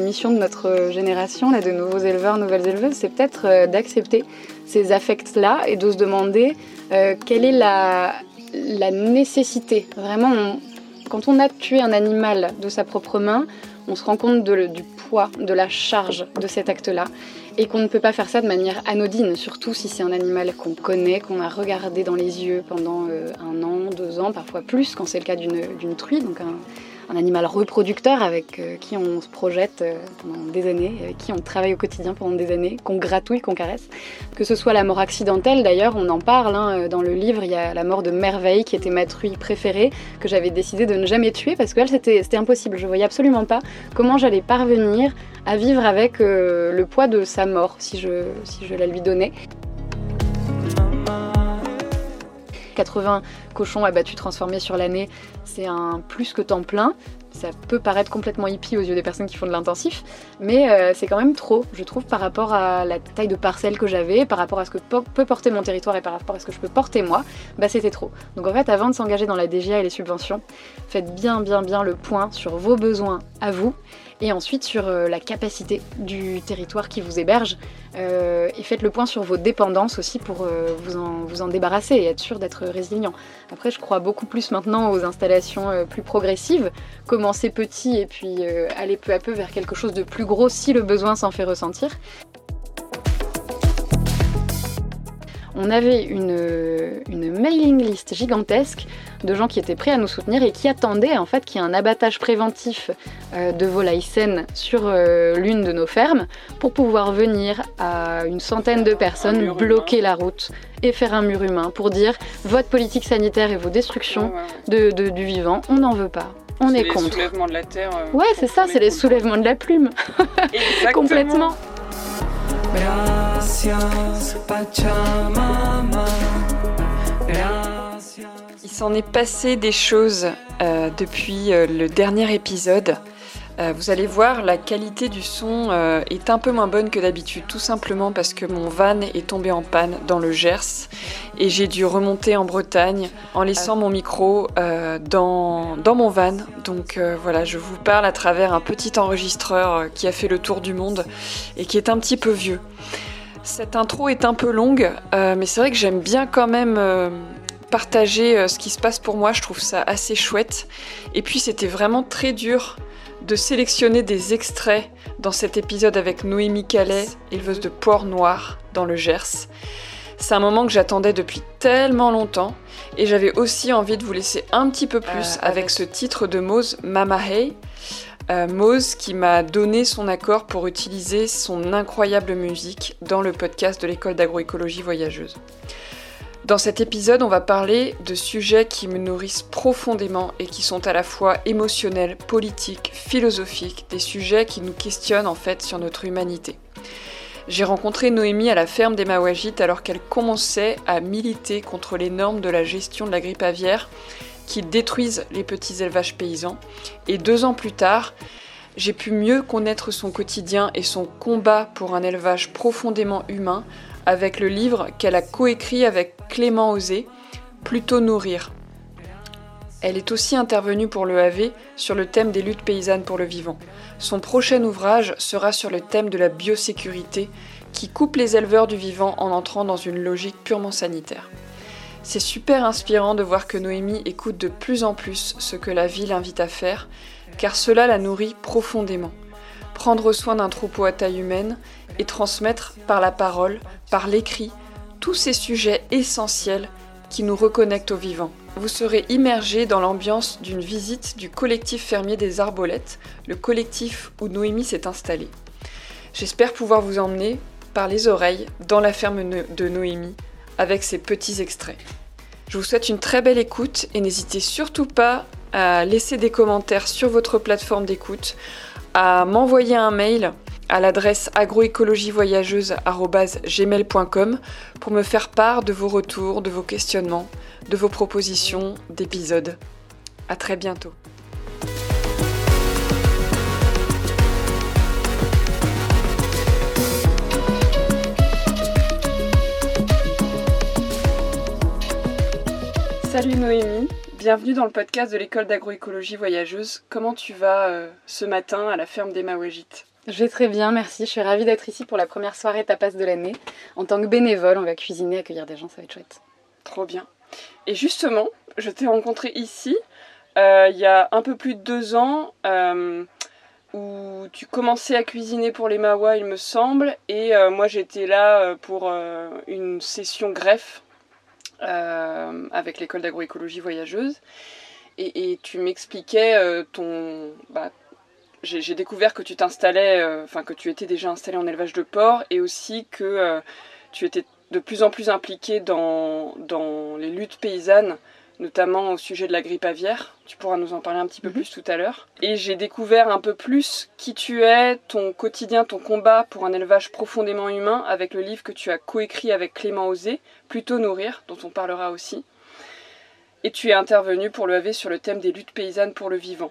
la mission de notre génération, là, de nouveaux éleveurs, nouvelles éleveuses, c'est peut-être d'accepter ces affects-là et de se demander quelle est la, la nécessité. Vraiment, quand on a tué un animal de sa propre main, on se rend compte du poids, de la charge de cet acte-là. Et qu'on ne peut pas faire ça de manière anodine, surtout si c'est un animal qu'on connaît, qu'on a regardé dans les yeux pendant euh, un an, deux ans, parfois plus, quand c'est le cas d'une truie, un animal reproducteur avec euh, qui on se projette euh, pendant des années, avec qui on travaille au quotidien pendant des années, qu'on gratouille, qu'on caresse. Que ce soit la mort accidentelle, d'ailleurs, on en parle hein, euh, dans le livre, il y a la mort de Merveille qui était ma truie préférée, que j'avais décidé de ne jamais tuer parce que c'était impossible. Je voyais absolument pas comment j'allais parvenir à vivre avec le poids de sa mort si je la lui donnais. 80 cochons abattus transformés sur l'année, c'est un plus que temps plein. Ça peut paraître complètement hippie aux yeux des personnes qui font de l'intensif, mais euh, c'est quand même trop, je trouve, par rapport à la taille de parcelle que j'avais, par rapport à ce que peut porter mon territoire et par rapport à ce que je peux porter moi, bah c'était trop. Donc en fait, avant de s'engager dans la DGA et les subventions, faites bien, bien, bien le point sur vos besoins à vous et ensuite sur euh, la capacité du territoire qui vous héberge. Euh, et faites le point sur vos dépendances aussi pour euh, vous, en, vous en débarrasser et être sûr d'être résilient. Après, je crois beaucoup plus maintenant aux installations plus progressives, commencer petit et puis aller peu à peu vers quelque chose de plus gros si le besoin s'en fait ressentir. On avait une, mailing list gigantesque de gens qui étaient prêts à nous soutenir et qui attendaient en fait qu'il y ait un abattage préventif euh, de volailles saines sur euh, l'une de nos fermes pour pouvoir venir à une centaine de personnes bloquer la route et faire un mur humain pour dire votre politique sanitaire et vos destructions De, du vivant, on n'en veut pas. On est, contre. C'est les soulèvements de la terre. Euh, ouais, c'est ça, c'est les soulèvements de la plume. Complètement. Il s'en est passé des choses euh, depuis euh, le dernier épisode. Euh, vous allez voir, la qualité du son est un peu moins bonne que d'habitude, tout simplement parce que mon van est tombé en panne dans le Gers et j'ai dû remonter en Bretagne en laissant mon micro dans, dans, mon van. Donc voilà, je vous parle à travers un petit enregistreur qui a fait le tour du monde et qui est un petit peu vieux. Cette intro est un peu longue, euh, mais c'est vrai que j'aime bien quand même euh, partager euh, ce qui se passe pour moi, je trouve ça assez chouette. Et puis c'était vraiment très dur de sélectionner des extraits dans cet épisode avec Noémie Calais, éleveuse de porc noir dans le Gers. C'est un moment que j'attendais depuis tellement longtemps et j'avais aussi envie de vous laisser un petit peu plus avec... ce titre de Mose Mama Hey. Euh, Mose qui m'a donné son accord pour utiliser son incroyable musique dans le podcast de l'école d'agroécologie voyageuse. Dans cet épisode, on va parler de sujets qui me nourrissent profondément et qui sont à la fois émotionnels, politiques, philosophiques, des sujets qui nous questionnent en fait sur notre humanité. J'ai rencontré Noémie à la ferme des Mawajites alors qu'elle commençait à militer contre les normes de la gestion de la grippe aviaire qui détruisent les petits élevages paysans. Et deux ans plus tard, j'ai pu mieux connaître son quotidien et son combat pour un élevage profondément humain avec le livre qu'elle a coécrit avec Clément Osé, Plutôt nourrir. Elle est aussi intervenue pour le AV sur le thème des luttes paysannes pour le vivant. Son prochain ouvrage sera sur le thème de la biosécurité qui coupe les éleveurs du vivant en entrant dans une logique purement sanitaire. C'est super inspirant de voir que Noémie écoute de plus en plus ce que la vie l'invite à faire, car cela la nourrit profondément. Prendre soin d'un troupeau à taille humaine et transmettre par la parole, par l'écrit, tous ces sujets essentiels qui nous reconnectent au vivant. Vous serez immergé dans l'ambiance d'une visite du collectif fermier des Arbolettes, le collectif où Noémie s'est installée. J'espère pouvoir vous emmener par les oreilles dans la ferme de Noémie avec ces petits extraits. Je vous souhaite une très belle écoute et n'hésitez surtout pas à laisser des commentaires sur votre plateforme d'écoute, à m'envoyer un mail à l'adresse agroécologievoyageuse.gmail.com pour me faire part de vos retours, de vos questionnements, de vos propositions d'épisodes. À très bientôt. Salut Noémie, bienvenue dans le podcast de l'école d'agroécologie voyageuse. Comment tu vas euh, ce matin à la ferme des Mawajites Je vais très bien, merci. Je suis ravie d'être ici pour la première soirée tapas de l'année. En tant que bénévole, on va cuisiner, accueillir des gens, ça va être chouette. Trop bien. Et justement, je t'ai rencontré ici euh, il y a un peu plus de deux ans. Euh, où tu commençais à cuisiner pour les Mawa, il me semble, et moi j'étais là pour une session greffe avec l'école d'agroécologie voyageuse. Et, tu m'expliquais ton, bah, j'ai découvert que tu t'installais, euh, enfin que tu étais déjà installé en élevage de porc et aussi que euh, tu étais de plus en plus impliqué dans, dans, les luttes paysannes, notamment au sujet de la grippe aviaire. Tu pourras nous en parler un petit peu mhm. plus tout à l'heure. Et j'ai découvert un peu plus qui tu es, ton quotidien, ton combat pour un élevage profondément humain avec le livre que tu as coécrit avec Clément Osé, Plutôt nourrir, dont on parlera aussi. Et tu es intervenu pour le AV sur le thème des luttes paysannes pour le vivant.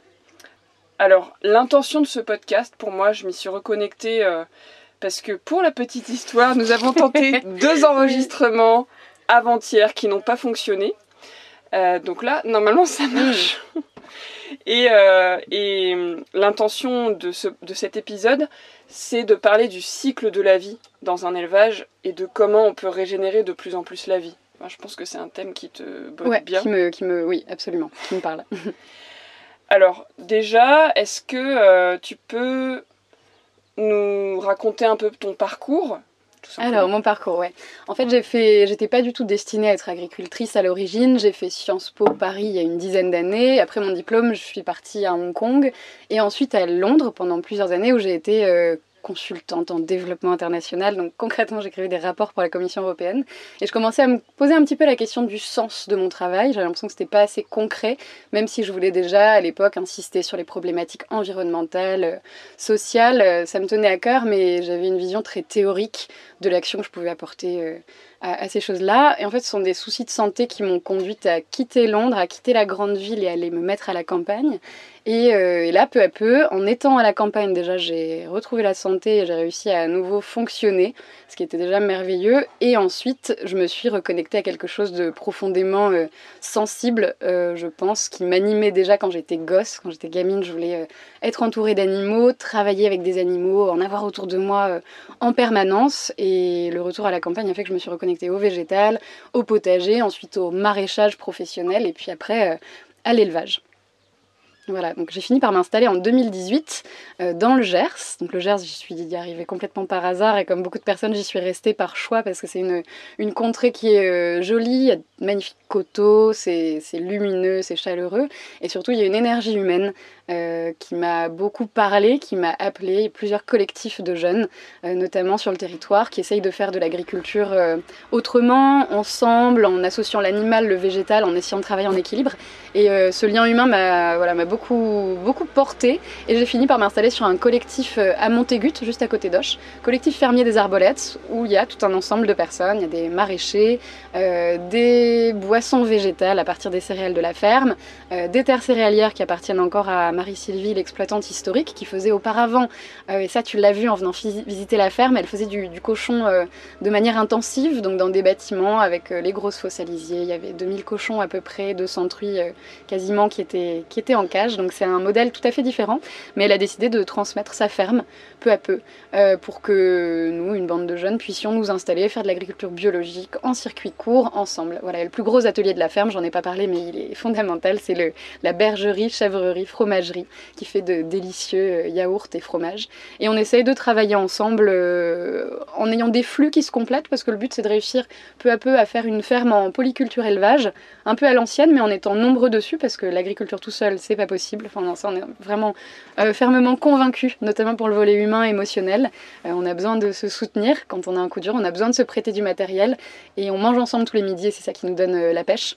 Alors, l'intention de ce podcast, pour moi, je m'y suis reconnectée euh, parce que pour la petite histoire, nous avons tenté deux enregistrements avant-hier qui n'ont pas fonctionné. Euh, donc là, normalement, ça marche. et, euh, et l'intention de, ce, de cet épisode, c'est de parler du cycle de la vie dans un élevage et de comment on peut régénérer de plus en plus la vie. je pense que c'est un thème qui te botte bien. Qui me, qui me, oui, absolument, qui me parle. Alors, déjà, est-ce que euh, tu peux nous raconter un peu ton parcours alors, mon parcours, ouais. En fait, j'ai fait, j'étais pas du tout destinée à être agricultrice à l'origine. J'ai fait Sciences Po Paris il y a une dizaine d'années. Après mon diplôme, je suis partie à Hong Kong et ensuite à Londres pendant plusieurs années où j'ai été euh, consultante en développement international. Donc concrètement, j'écrivais des rapports pour la Commission européenne. Et je commençais à me poser un petit peu la question du sens de mon travail. J'avais l'impression que c'était pas assez concret, même si je voulais déjà à l'époque insister sur les problématiques environnementales, euh, sociales. Euh, ça me tenait à cœur, mais j'avais une vision très théorique de l'action que je pouvais apporter à, ces choses-là. Et en fait, ce sont des soucis de santé qui m'ont conduite à quitter Londres, à quitter la grande ville et aller me mettre à la campagne. Euh, et, là, peu à peu, en étant à la campagne, déjà, j'ai retrouvé la santé et j'ai réussi à, à nouveau fonctionner, ce qui était déjà merveilleux. Et ensuite, je me suis reconnectée à quelque chose de profondément euh, sensible, euh, je pense, qui m'animait déjà quand j'étais gosse, quand j'étais gamine. Je voulais être entourée d'animaux, travailler avec des animaux, en avoir autour de moi en permanence. Et le retour à la campagne a fait que je me suis reconnectée au végétal, au potager, ensuite au maraîchage professionnel et puis après à l'élevage. Voilà, donc j'ai fini par m'installer en 2018 euh, dans le Gers. Donc le Gers, j'y suis arrivée complètement par hasard et comme beaucoup de personnes, j'y suis restée par choix parce que c'est une, une contrée qui est euh, jolie, il y a de magnifiques coteaux, c'est lumineux, c'est chaleureux et surtout il y a une énergie humaine euh, qui m'a beaucoup parlé, qui m'a appelé plusieurs collectifs de jeunes, euh, notamment sur le territoire, qui essayent de faire de l'agriculture euh, autrement, ensemble, en associant l'animal, le végétal, en essayant de travailler en équilibre. Et ce lien humain m'a beaucoup, beaucoup porté. Et j'ai fini par m'installer sur un collectif à Montégut, juste à côté d'Oche, collectif fermier des arbolettes, où il y a tout un ensemble de personnes. Il y a des maraîchers, des boissons végétales à partir des céréales de la ferme, des terres céréalières qui appartiennent encore à Marie-Sylvie, l'exploitante historique, qui faisait auparavant, euh, et ça tu l'as vu en venant visiter la ferme, elle faisait du, cochon euh, de manière intensive, donc dans des bâtiments avec euh, les grosses fosses Il y avait 2000 cochons à peu près, 200 truies quasiment qui étaient, qui étaient en cage. Donc c'est un modèle tout à fait différent. Mais elle a décidé de transmettre sa ferme peu à peu pour que nous, une bande de jeunes, puissions nous installer, faire de l'agriculture biologique en circuit court ensemble. Voilà, le plus gros atelier de la ferme, j'en ai pas parlé, mais il est fondamental, c'est la bergerie, chèvrerie, fromagerie qui fait de délicieux euh, yaourts et fromages. Et on essaye de travailler ensemble euh, en ayant des flux qui se complètent parce que le but c'est de réussir peu à peu à faire une ferme en polyculture élevage, un peu à l'ancienne mais en étant nombreux dessus parce que l'agriculture tout seul c'est pas possible. Enfin, ça, on est vraiment euh, fermement convaincus, notamment pour le volet humain émotionnel. on a besoin de se soutenir quand on a un coup dur, on a besoin de se prêter du matériel et on mange ensemble tous les midis et c'est ça qui nous donne la pêche.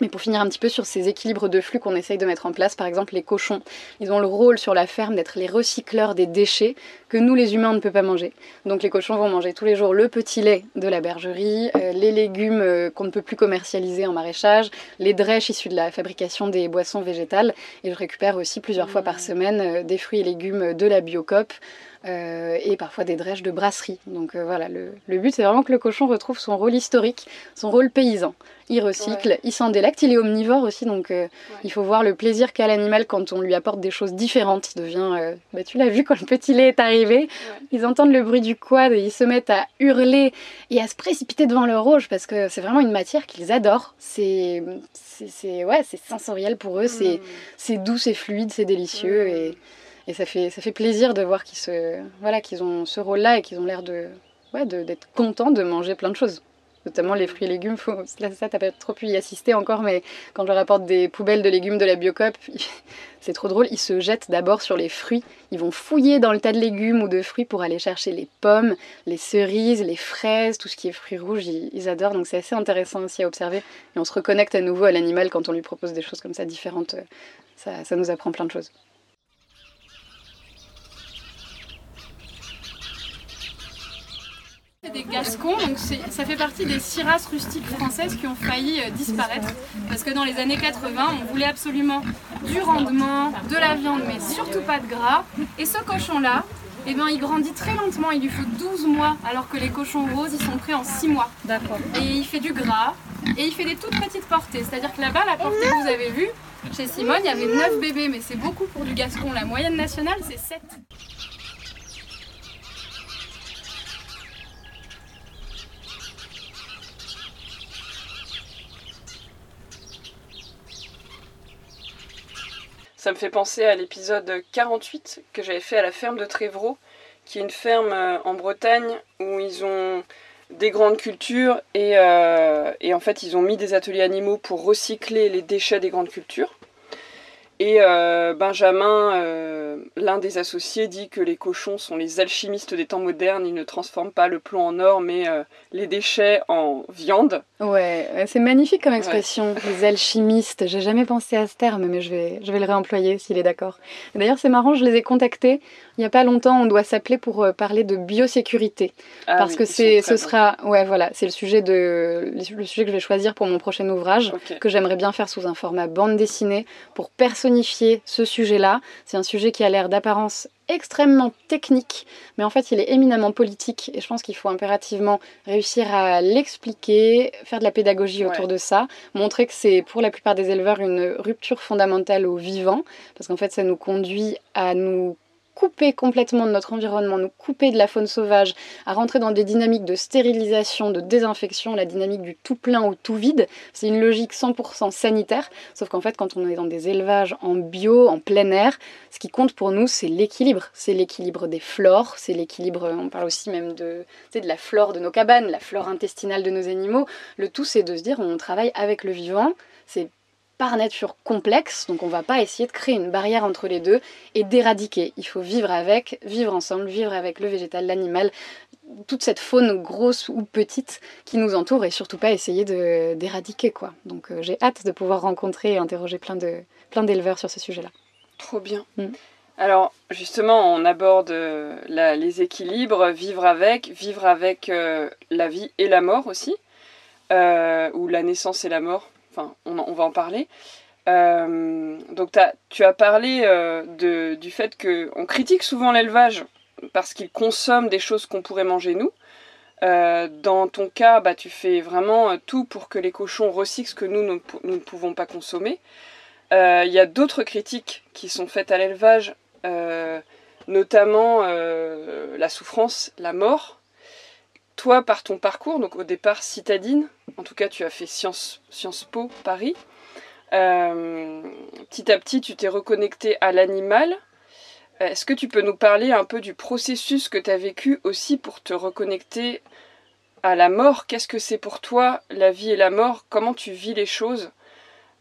Mais pour finir un petit peu sur ces équilibres de flux qu'on essaye de mettre en place, par exemple les cochons, ils ont le rôle sur la ferme d'être les recycleurs des déchets que nous les humains on ne peut pas manger. Donc les cochons vont manger tous les jours le petit lait de la bergerie, euh, les légumes euh, qu'on ne peut plus commercialiser en maraîchage, les drèches issues de la fabrication des boissons végétales, et je récupère aussi plusieurs fois par mmh. semaine euh, des fruits et légumes de la biocop, euh, et parfois des drèches de brasserie. Donc euh, voilà, le, but c'est vraiment que le cochon retrouve son rôle historique, son rôle paysan. Il recycle, il s'en délecte, il est omnivore aussi, donc il faut voir le plaisir qu'a l'animal quand on lui apporte des choses différentes. Il devient, bah, tu l'as vu quand le petit lait est arrivé, ils entendent le bruit du quad et ils se mettent à hurler et à se précipiter devant le rouge parce que c'est vraiment une matière qu'ils adorent. C'est c'est ouais, sensoriel pour eux, c'est mm. doux, c'est fluide, c'est délicieux mm. et, et, ça, fait, ça fait plaisir de voir qu'ils voilà, qu'ils ont ce rôle-là et qu'ils ont l'air de ouais, d'être contents de manger plein de choses notamment les fruits et légumes. Faut, là, ça, t'as pas trop pu y assister encore, mais quand je leur apporte des poubelles de légumes de la Biocop, c'est trop drôle. Ils se jettent d'abord sur les fruits. Ils vont fouiller dans le tas de légumes ou de fruits pour aller chercher les pommes, les cerises, les fraises, tout ce qui est fruits rouges. Ils, adorent, donc c'est assez intéressant aussi à observer. Et on se reconnecte à nouveau à l'animal quand on lui propose des choses comme ça différentes. Ça nous apprend plein de choses. Des Gascons, donc ça fait partie des six races rustiques françaises qui ont failli euh, disparaître. Parce que dans les années 80, on voulait absolument du rendement, de la viande, mais surtout pas de gras. Et ce cochon-là, eh ben, il grandit très lentement, il lui faut 12 mois, alors que les cochons roses, ils sont prêts en 6 mois. D'accord. Et il fait du gras, et il fait des toutes petites portées. C'est-à-dire que là-bas, la portée que vous avez vue, chez Simone, il y avait 9 bébés, mais c'est beaucoup pour du gascon. La moyenne nationale, c'est 7. Ça me fait penser à l'épisode 48 que j'avais fait à la ferme de Trévreau, qui est une ferme euh, en Bretagne où ils ont des grandes cultures euh, et en fait ils ont mis des ateliers animaux pour recycler les déchets des grandes cultures. Et euh, Benjamin, euh, l'un des associés, dit que les cochons sont les alchimistes des temps modernes. Ils ne transforment pas le plomb en or, mais euh, les déchets en viande. Ouais, c'est magnifique comme expression, les alchimistes. J'ai jamais pensé à ce terme, mais je vais, je vais le réemployer s'il est d'accord. D'ailleurs, c'est marrant, je les ai contactés. Il n'y a pas longtemps, on doit s'appeler pour parler de biosécurité. Ah parce que c'est, ce sera, ouais, voilà, c'est le sujet de, le sujet que je vais choisir pour mon prochain ouvrage, que j'aimerais bien faire sous un format bande dessinée pour personne ce sujet-là. C'est un sujet qui a l'air d'apparence extrêmement technique, mais en fait il est éminemment politique et je pense qu'il faut impérativement réussir à l'expliquer, faire de la pédagogie autour de ça, montrer que c'est pour la plupart des éleveurs une rupture fondamentale au vivant, parce qu'en fait ça nous conduit à nous couper complètement de notre environnement, nous couper de la faune sauvage, à rentrer dans des dynamiques de stérilisation, de désinfection, la dynamique du tout plein ou tout vide. C'est une logique 100% sanitaire, sauf qu'en fait quand on est dans des élevages en bio, en plein air, ce qui compte pour nous c'est l'équilibre. C'est l'équilibre des flores, c'est l'équilibre, on parle aussi même de, de la flore de nos cabanes, la flore intestinale de nos animaux. Le tout c'est de se dire on travaille avec le vivant, c'est par nature complexe, donc on va pas essayer de créer une barrière entre les deux et d'éradiquer. Il faut vivre avec, vivre ensemble, vivre avec le végétal, l'animal, toute cette faune grosse ou petite qui nous entoure et surtout pas essayer d'éradiquer quoi. Donc euh, j'ai hâte de pouvoir rencontrer et interroger plein de plein d'éleveurs sur ce sujet-là. Trop bien. Mm. Alors justement, on aborde euh, les équilibres, vivre avec, vivre avec euh, la vie et la mort aussi, ou la naissance et la mort On, va en parler. Euh, donc tu as parlé euh, du fait qu'on critique souvent l'élevage parce qu'il consomme des choses qu'on pourrait manger nous. Euh, dans ton cas, bah, tu fais vraiment tout pour que les cochons recyclent ce que nous, ne pouvons pas consommer. Il y a d'autres critiques qui sont faites à l'élevage, notamment la souffrance, la mort. Toi, par ton parcours, donc au départ citadine, en tout cas tu as fait Sciences, Po Paris, euh, petit à petit tu t'es reconnecté à l'animal. Est-ce que tu peux nous parler un peu du processus que tu as vécu aussi pour te reconnecter à la mort? Qu'est-ce que c'est pour toi la vie et la mort? Comment tu vis les choses?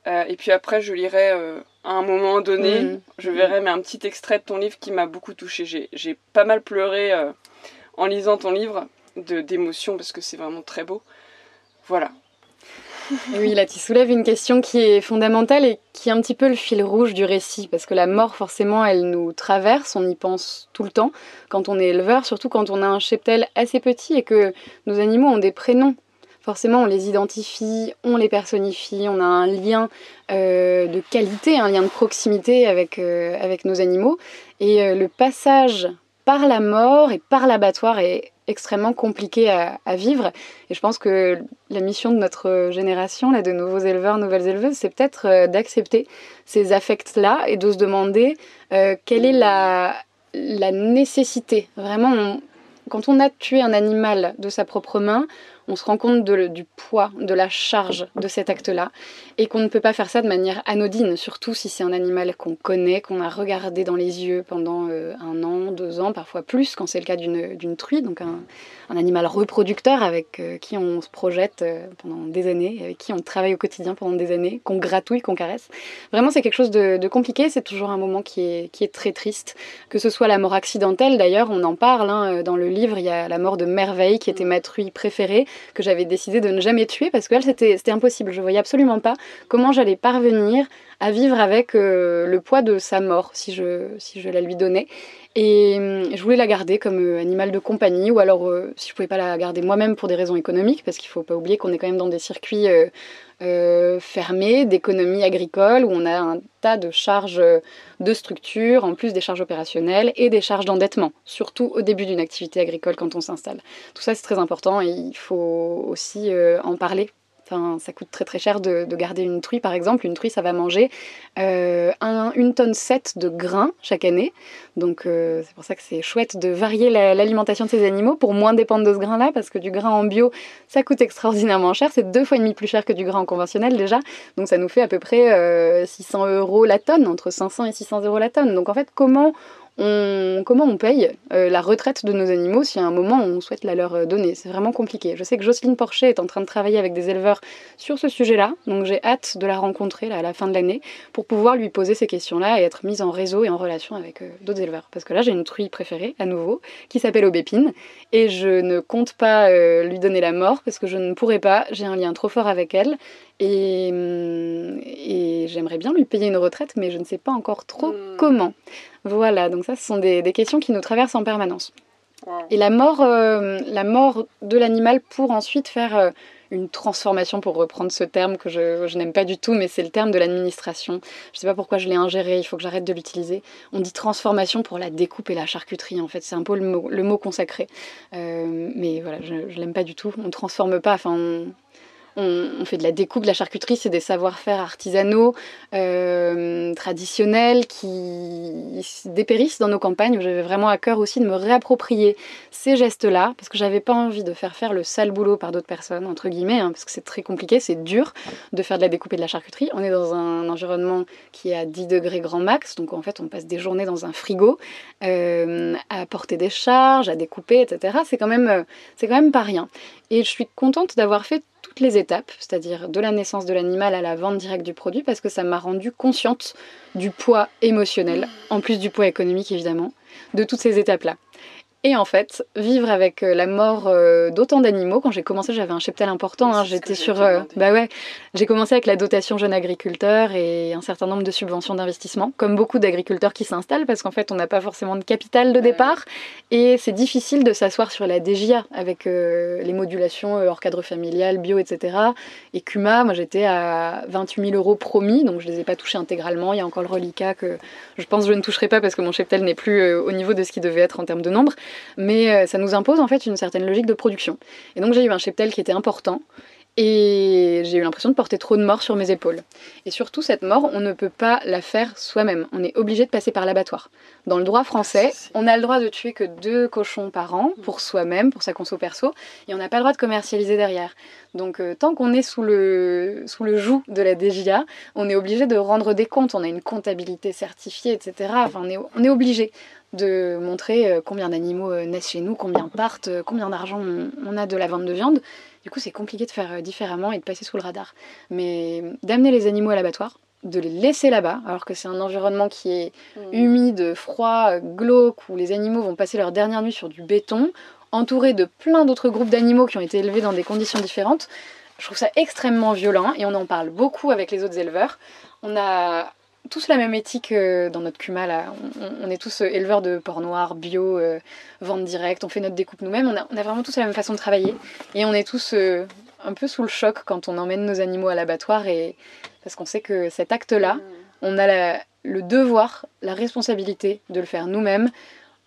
Euh, Et puis après je lirai euh, à un moment donné, mmh. je verrai mais un petit extrait de ton livre qui m'a beaucoup touché. J'ai pas mal pleuré en lisant ton livre d'émotion parce que c'est vraiment très beau. Voilà. oui, là tu soulèves une question qui est fondamentale et qui est un petit peu le fil rouge du récit, parce que la mort, forcément, elle nous traverse, on y pense tout le temps, quand on est éleveur, surtout quand on a un cheptel assez petit et que nos animaux ont des prénoms. Forcément, on les identifie, on les personnifie, on a un lien euh, de qualité, un lien de proximité avec, euh, avec nos animaux. Et euh, le passage par la mort et par l'abattoir est extrêmement compliqué à, vivre. Et je pense que la mission de notre génération, là, de nouveaux éleveurs, nouvelles éleveuses, c'est peut-être euh, d'accepter ces affects-là et de se demander euh, quelle est la, la nécessité. Vraiment, quand on a tué un animal de sa propre main, on se rend compte du poids, de la charge de cet acte-là, et qu'on ne peut pas faire ça de manière anodine, surtout si c'est un animal qu'on connaît, qu'on a regardé dans les yeux pendant euh, un an, deux ans, parfois plus, quand c'est le cas d'une truie, donc un, animal reproducteur avec euh, qui on se projette euh, pendant des années, avec qui on travaille au quotidien pendant des années, qu'on gratouille, qu'on caresse. Vraiment, c'est quelque chose de, compliqué, c'est toujours un moment qui est, qui est très triste, que ce soit la mort accidentelle, d'ailleurs, on en parle hein, dans le livre, il y a la mort de Merveille, qui était ma truie préférée, que j'avais décidé de ne jamais tuer parce que c'était impossible. Je voyais absolument pas comment j'allais parvenir à vivre avec euh, le poids de sa mort si je, si je la lui donnais. Et hum, je voulais la garder comme euh, animal de compagnie, ou alors euh, si je pouvais pas la garder moi-même pour des raisons économiques, parce qu'il faut pas oublier qu'on est quand même dans des circuits fermés d'économie agricole, où on a un tas de charges de structure, en plus des charges opérationnelles et des charges d'endettement, surtout au début d'une activité agricole quand on s'installe. Tout ça c'est très important et il faut aussi en parler Enfin, ça coûte très très cher de, garder une truie, par exemple. Une truie, ça va manger euh, une tonne 7 de grains chaque année. Donc euh, c'est pour ça que c'est chouette de varier l'alimentation de ces animaux pour moins dépendre de ce grain-là, parce que du grain en bio, ça coûte extraordinairement cher. C'est deux fois et demi plus cher que du grain en conventionnel déjà. Donc ça nous fait à peu près 600 euh, euros la tonne, entre 500 et 600 euros la tonne. Donc en fait, comment comment on paye euh, la retraite de nos animaux si à un moment on souhaite la leur euh, donner. C'est vraiment compliqué. Je sais que Jocelyne Porcher est en train de travailler avec des éleveurs sur ce sujet-là, donc j'ai hâte de la rencontrer à la fin de l'année pour pouvoir lui poser ces questions-là et être mise en réseau et en relation avec euh, d'autres éleveurs. Parce que là j'ai une truie préférée, à nouveau, qui s'appelle Aubépine, et je ne compte pas lui donner la mort parce que je ne pourrais pas, j'ai un lien trop fort avec elle et, hum, et j'aimerais bien lui payer une retraite, mais je ne sais pas encore trop hmm. comment. Voilà, donc ça, ce sont des, questions qui nous traversent en permanence. Et la mort, euh, la mort de l'animal pour ensuite faire euh, une transformation, pour reprendre ce terme que je, n'aime pas du tout, mais c'est le terme de l'administration. Je ne sais pas pourquoi je l'ai ingéré, il faut que j'arrête de l'utiliser. On dit transformation pour la découpe et la charcuterie, en fait, c'est un peu le mot, le mot consacré. Euh, mais voilà, je ne l'aime pas du tout. On ne transforme pas, enfin, on, on, fait de la découpe, de la charcuterie, c'est des savoir-faire artisanaux, euh, traditionnels qui dépérissent dans nos campagnes. J'avais vraiment à cœur aussi de me réapproprier ces gestes-là, parce que j'avais pas envie de faire faire le sale boulot par d'autres personnes, entre guillemets, hein, parce que c'est très compliqué, c'est dur de faire de la découpe et de la charcuterie. On est dans un environnement qui est à 10 degrés grand max, donc en fait on passe des journées dans un frigo euh, à porter des charges, à découper, etc. C'est quand euh, c'est quand même pas rien. Et je suis contente d'avoir fait toutes les étapes, c'est-à-dire de la naissance de l'animal à la vente directe du produit, parce que ça m'a rendue consciente du poids émotionnel, en plus du poids économique évidemment, de toutes ces étapes-là. Et en fait, vivre avec euh, la mort euh, d'autant d'animaux, quand j'ai commencé, j'avais un cheptel important. Hein, j'étais sur. Euh, bah ouais, j'ai commencé avec la dotation jeune agriculteur et un certain nombre de subventions d'investissement, comme beaucoup d'agriculteurs qui s'installent, parce qu'en fait, on n'a pas forcément de capital de départ. Et c'est difficile de s'asseoir sur la DGA avec les modulations hors cadre familial, bio, etc. Et CUMA, moi j'étais à 28 000 euros promis, donc je ne les ai pas touchés intégralement. Il y a encore le reliquat que je pense que je ne toucherai pas parce que mon cheptel n'est plus au niveau de ce qui devait être en termes de nombre mais euh, ça nous impose en fait une certaine logique de production. Et donc j'ai eu un cheptel qui était important, et j'ai eu l'impression de porter trop de morts sur mes épaules. Et surtout, cette mort, on ne peut pas la faire soi-même. On est obligé de passer par l'abattoir. Dans le droit français, on a le droit de tuer que deux cochons par an pour soi-même, pour sa conso perso, et on n'a pas le droit de commercialiser derrière. Donc, euh, tant qu'on est sous le, sous le joug de la DGA, on est obligé de rendre des comptes. On a une comptabilité certifiée, etc. Enfin, on est, on est obligé de montrer euh, combien d'animaux euh, naissent chez nous, combien partent, combien d'argent on a de la vente de viande. Du coup, c'est compliqué de faire euh, différemment et de passer sous le radar. Mais d'amener les animaux à l'abattoir, de les laisser là-bas, alors que c'est un environnement qui est mmh. humide, froid, glauque, où les animaux vont passer leur dernière nuit sur du béton, entourés de plein d'autres groupes d'animaux qui ont été élevés dans des conditions différentes. Je trouve ça extrêmement violent et on en parle beaucoup avec les autres éleveurs. On a tous la même éthique euh, dans notre CUMA. Là. On, est tous euh, éleveurs de porc noir, bio, euh, vente directe, on fait notre découpe nous-mêmes. On a, vraiment tous la même façon de travailler. Et on est tous un peu sous le choc quand on emmène nos animaux à l'abattoir. Et... Parce qu'on sait que cet acte-là, mm. on a le devoir, la responsabilité de le faire nous-mêmes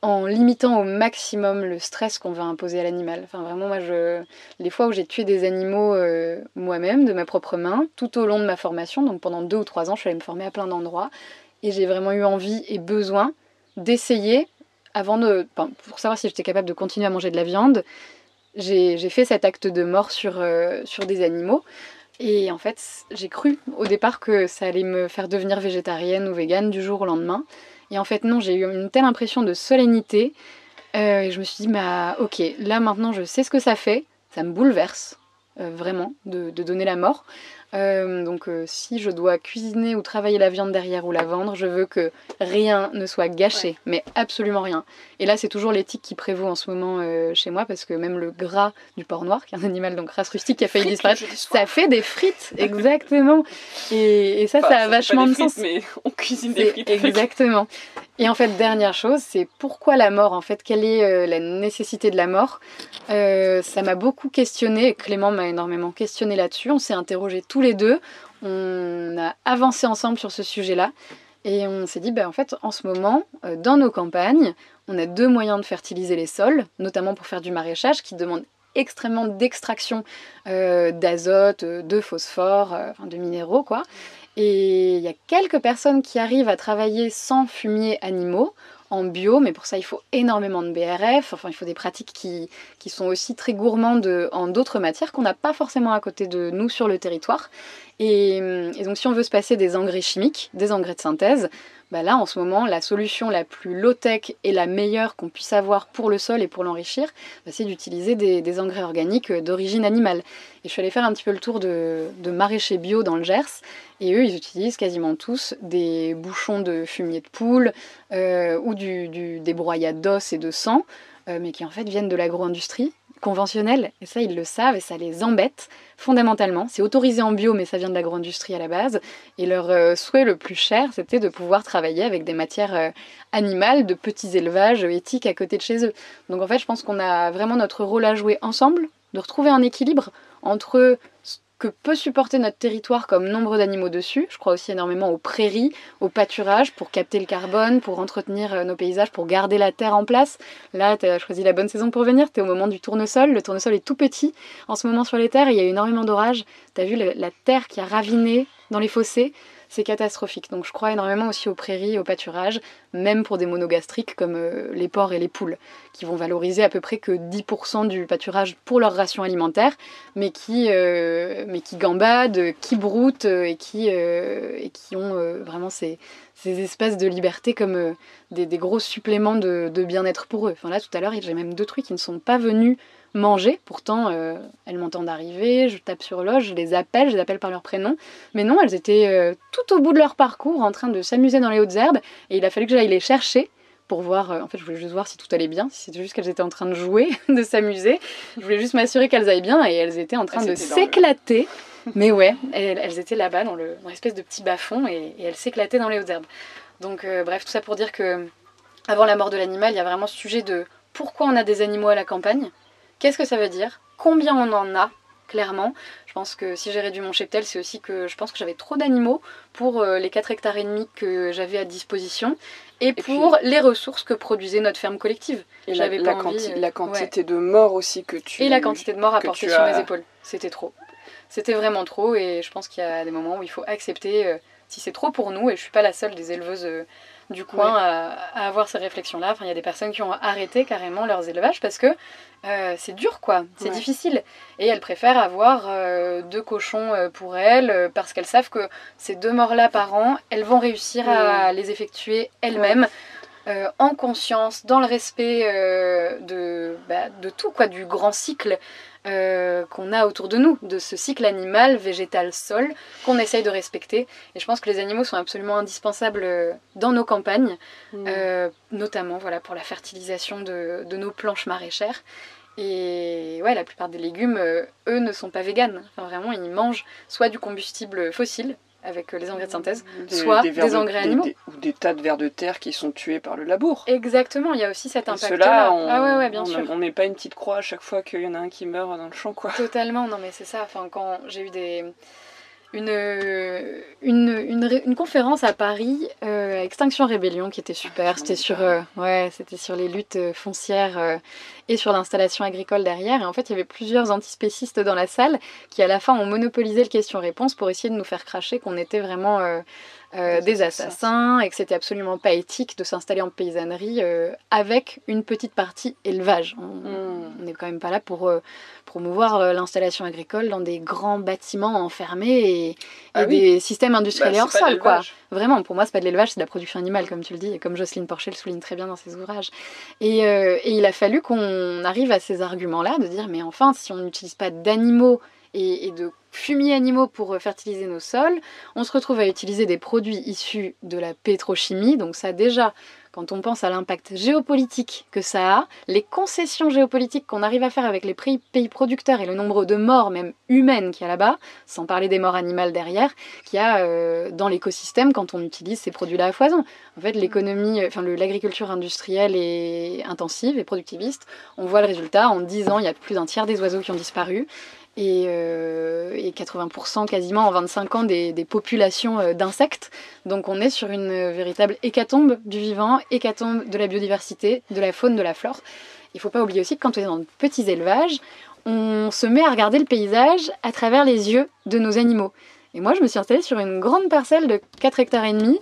en limitant au maximum le stress qu'on va imposer à l'animal. Enfin, vraiment, moi, je... les fois où j'ai tué des animaux euh, moi-même, de ma propre main, tout au long de ma formation, donc pendant deux ou trois ans, je suis allée me former à plein d'endroits, et j'ai vraiment eu envie et besoin d'essayer, avant de... Pour savoir si j'étais capable de continuer à manger de la viande, j'ai fait cet acte de mort sur, euh, sur des animaux. Et en fait, j'ai cru au départ que ça allait me faire devenir végétarienne ou végane du jour au lendemain. Et en fait, non, j'ai eu une telle impression de solennité. Euh, et je me suis dit, bah, ok, là maintenant je sais ce que ça fait. Ça me bouleverse, euh, vraiment, de, de, donner la mort. Euh, donc euh, si je dois cuisiner ou travailler la viande derrière ou la vendre, je veux que rien ne soit gâché, mais absolument rien. Et là, c'est toujours l'éthique qui prévaut en ce moment euh, chez moi, parce que même le gras du porc noir, qui est un animal donc race rustique qui a failli disparaître, ça fait des frites, exactement. Et, et ça, ça a vachement de sens. Mais on cuisine des frites. Exactement. Et en fait, dernière chose, c'est pourquoi la mort En fait, quelle est la nécessité de la mort? Ça m'a beaucoup questionné, et Clément m'a énormément questionné là-dessus. On s'est interrogé les deux. On a avancé ensemble sur ce sujet-là. Et on s'est dit, bah, en fait, en ce moment, euh, dans nos campagnes, on a deux moyens de fertiliser les sols, notamment pour faire du maraîchage, qui demande extrêmement d'extraction euh, d'azote, de phosphore, euh, de minéraux, quoi. Et il y a quelques personnes qui arrivent à travailler sans fumier animaux, en bio, mais pour ça il faut énormément de BRF, enfin il faut des pratiques qui, qui sont aussi très gourmandes en d'autres matières qu'on n'a pas forcément à côté de nous sur le territoire. Et, et, donc si on veut se passer des engrais chimiques, des engrais de synthèse, bah là en ce moment la solution la plus low-tech et la meilleure qu'on puisse avoir pour le sol et pour l'enrichir, bah, c'est d'utiliser des, engrais organiques d'origine animale. Et je suis allée faire un petit peu le tour de, maraîchers bio dans le Gers, et eux ils utilisent quasiment tous des bouchons de fumier de poule euh, ou du, des broyades d'os et de sang, euh, mais qui en fait viennent de l'agro-industrie conventionnelle, et ça ils le savent et ça les embête fondamentalement. C'est autorisé en bio, mais ça vient de l'agro-industrie à la base. Et leur euh, souhait le plus cher, c'était de pouvoir travailler avec des matières euh, animales, de petits élevages éthiques à côté de chez eux. Donc en fait, je pense qu'on a vraiment notre rôle à jouer ensemble, de retrouver un équilibre entre que peut supporter notre territoire comme nombre d'animaux dessus. Je crois aussi énormément aux prairies, au pâturage pour capter le carbone, pour entretenir nos paysages, pour garder la terre en place. Là, tu as choisi la bonne saison pour venir, tu es au moment du tournesol. Le tournesol est tout petit en ce moment sur les terres, il y a eu énormément d'orages. Tu as vu la terre qui a raviné dans les fossés c'est catastrophique. Donc je crois énormément aussi aux prairies, au pâturage, même pour des monogastriques comme euh, les porcs et les poules, qui vont valoriser à peu près que 10% du pâturage pour leur ration alimentaire, mais qui, euh, mais qui gambadent, qui broutent euh, et qui, et qui ont vraiment ces, ces espaces de liberté comme des, des, gros suppléments de, de bien-être pour eux. Enfin là tout à l'heure j'ai même deux trucs qui ne sont pas venus manger. Pourtant, euh, elles m'entendent arriver, je tape sur l'oge, je les appelle, je les appelle par leur prénom. Mais non, elles étaient euh, tout au bout de leur parcours en train de s'amuser dans les hautes herbes et il a fallu que j'aille les chercher pour voir. Euh, en fait, je voulais juste voir si tout allait bien, si c'était juste qu'elles étaient en train de jouer, de s'amuser. Je voulais juste m'assurer qu'elles aillent bien et elles étaient en train elles de s'éclater. Le... Mais ouais, elles, elles étaient là-bas dans l'espèce de petit bas-fond et, et, elles s'éclataient dans les hautes herbes. Donc, euh, bref, tout ça pour dire que avant la mort de l'animal, il y a vraiment ce sujet de pourquoi on a des animaux à la campagne Qu'est-ce que ça veut dire? Combien on en a Clairement, je pense que si j'ai réduit mon cheptel, c'est aussi que je pense que j'avais trop d'animaux pour euh, les 4 hectares et demi que j'avais à disposition et, et pour puis, les ressources que produisait notre ferme collective. Et la, la, envie, quanti euh, la, quantité ouais. de morts aussi que tu Et la quantité de morts à porter sur as... mes épaules. C'était trop. C'était vraiment trop et je pense qu'il y a des moments où il faut accepter euh, si c'est trop pour nous et je suis pas la seule des éleveuses euh, du coin ouais. à, à, avoir ces réflexions-là. Enfin, il y a des personnes qui ont arrêté carrément leurs élevages parce que euh, c'est dur, quoi. C'est ouais. difficile. Et elles préfèrent avoir euh, deux cochons euh, pour elles parce qu'elles savent que ces deux morts-là par an, elles vont réussir à les effectuer elles-mêmes. Euh, en conscience, dans le respect euh, de, bah, de tout, quoi, du grand cycle euh, qu'on a autour de nous, de ce cycle animal, végétal, sol, qu'on essaye de respecter. Et je pense que les animaux sont absolument indispensables dans nos campagnes, mmh. notamment voilà, pour la fertilisation de, de, nos planches maraîchères. Et ouais, la plupart des légumes, eux, ne sont pas véganes. Enfin, vraiment, ils mangent soit du combustible fossile, avec les engrais de synthèse, des, soit des, des engrais de, animaux. Des, ou des tas de vers de terre qui sont tués par le labour. Exactement, il y a aussi cet impact. Cela, on, ah ouais, ouais, bien on, sûr. on met pas une petite croix à chaque fois qu'il y en a un qui meurt dans le champ, quoi. Totalement, non mais c'est ça. Enfin, quand j'ai eu des une, une, une, conférence à Paris, euh, Extinction Rébellion, qui était super. Ah, c'était sur, euh, ouais, c'était sur les luttes euh, foncières euh, et sur l'installation agricole derrière. Et en fait, il y avait plusieurs antispécistes dans la salle qui, à la fin, ont monopolisé le question-réponse pour essayer de nous faire cracher qu'on était vraiment euh, des assassins et que c'était absolument pas éthique de s'installer en paysannerie euh, avec une petite partie élevage. On n'est hmm. quand même pas là pour euh, promouvoir l'installation agricole dans des grands bâtiments enfermés et, ah des systèmes industriels bah, hors sol. Quoi. Vraiment, pour moi, c'est pas de l'élevage, c'est de la production animale, comme tu le dis, et comme Jocelyne Porcher le souligne très bien dans ses ouvrages. Et, et il a fallu qu'on arrive à ces arguments-là, de dire, mais enfin, si on n'utilise pas d'animaux et, de fumiers animaux pour euh, fertiliser nos sols. On se retrouve à utiliser des produits issus de la pétrochimie. Donc ça déjà, quand on pense à l'impact géopolitique que ça a, les concessions géopolitiques qu'on arrive à faire avec les pays producteurs et le nombre de morts même humaines qu'il y a là-bas, sans parler des morts animales derrière, qu'il y a euh, dans l'écosystème quand on utilise ces produits-là à foison. En fait, l'économie, enfin l'agriculture industrielle est intensive et productiviste. On voit le résultat. En 10 ans, il y a plus d'un tiers des oiseaux qui ont disparu et, 80% euh, quasiment en 25 ans des, populations euh, d'insectes. Donc on est sur une véritable hécatombe du vivant, hécatombe de la biodiversité, de la faune, de la flore. Il ne faut pas oublier aussi que quand on est dans de petits élevages, on se met à regarder le paysage à travers les yeux de nos animaux. Et moi, je me suis installée sur une grande parcelle de 4 hectares et demi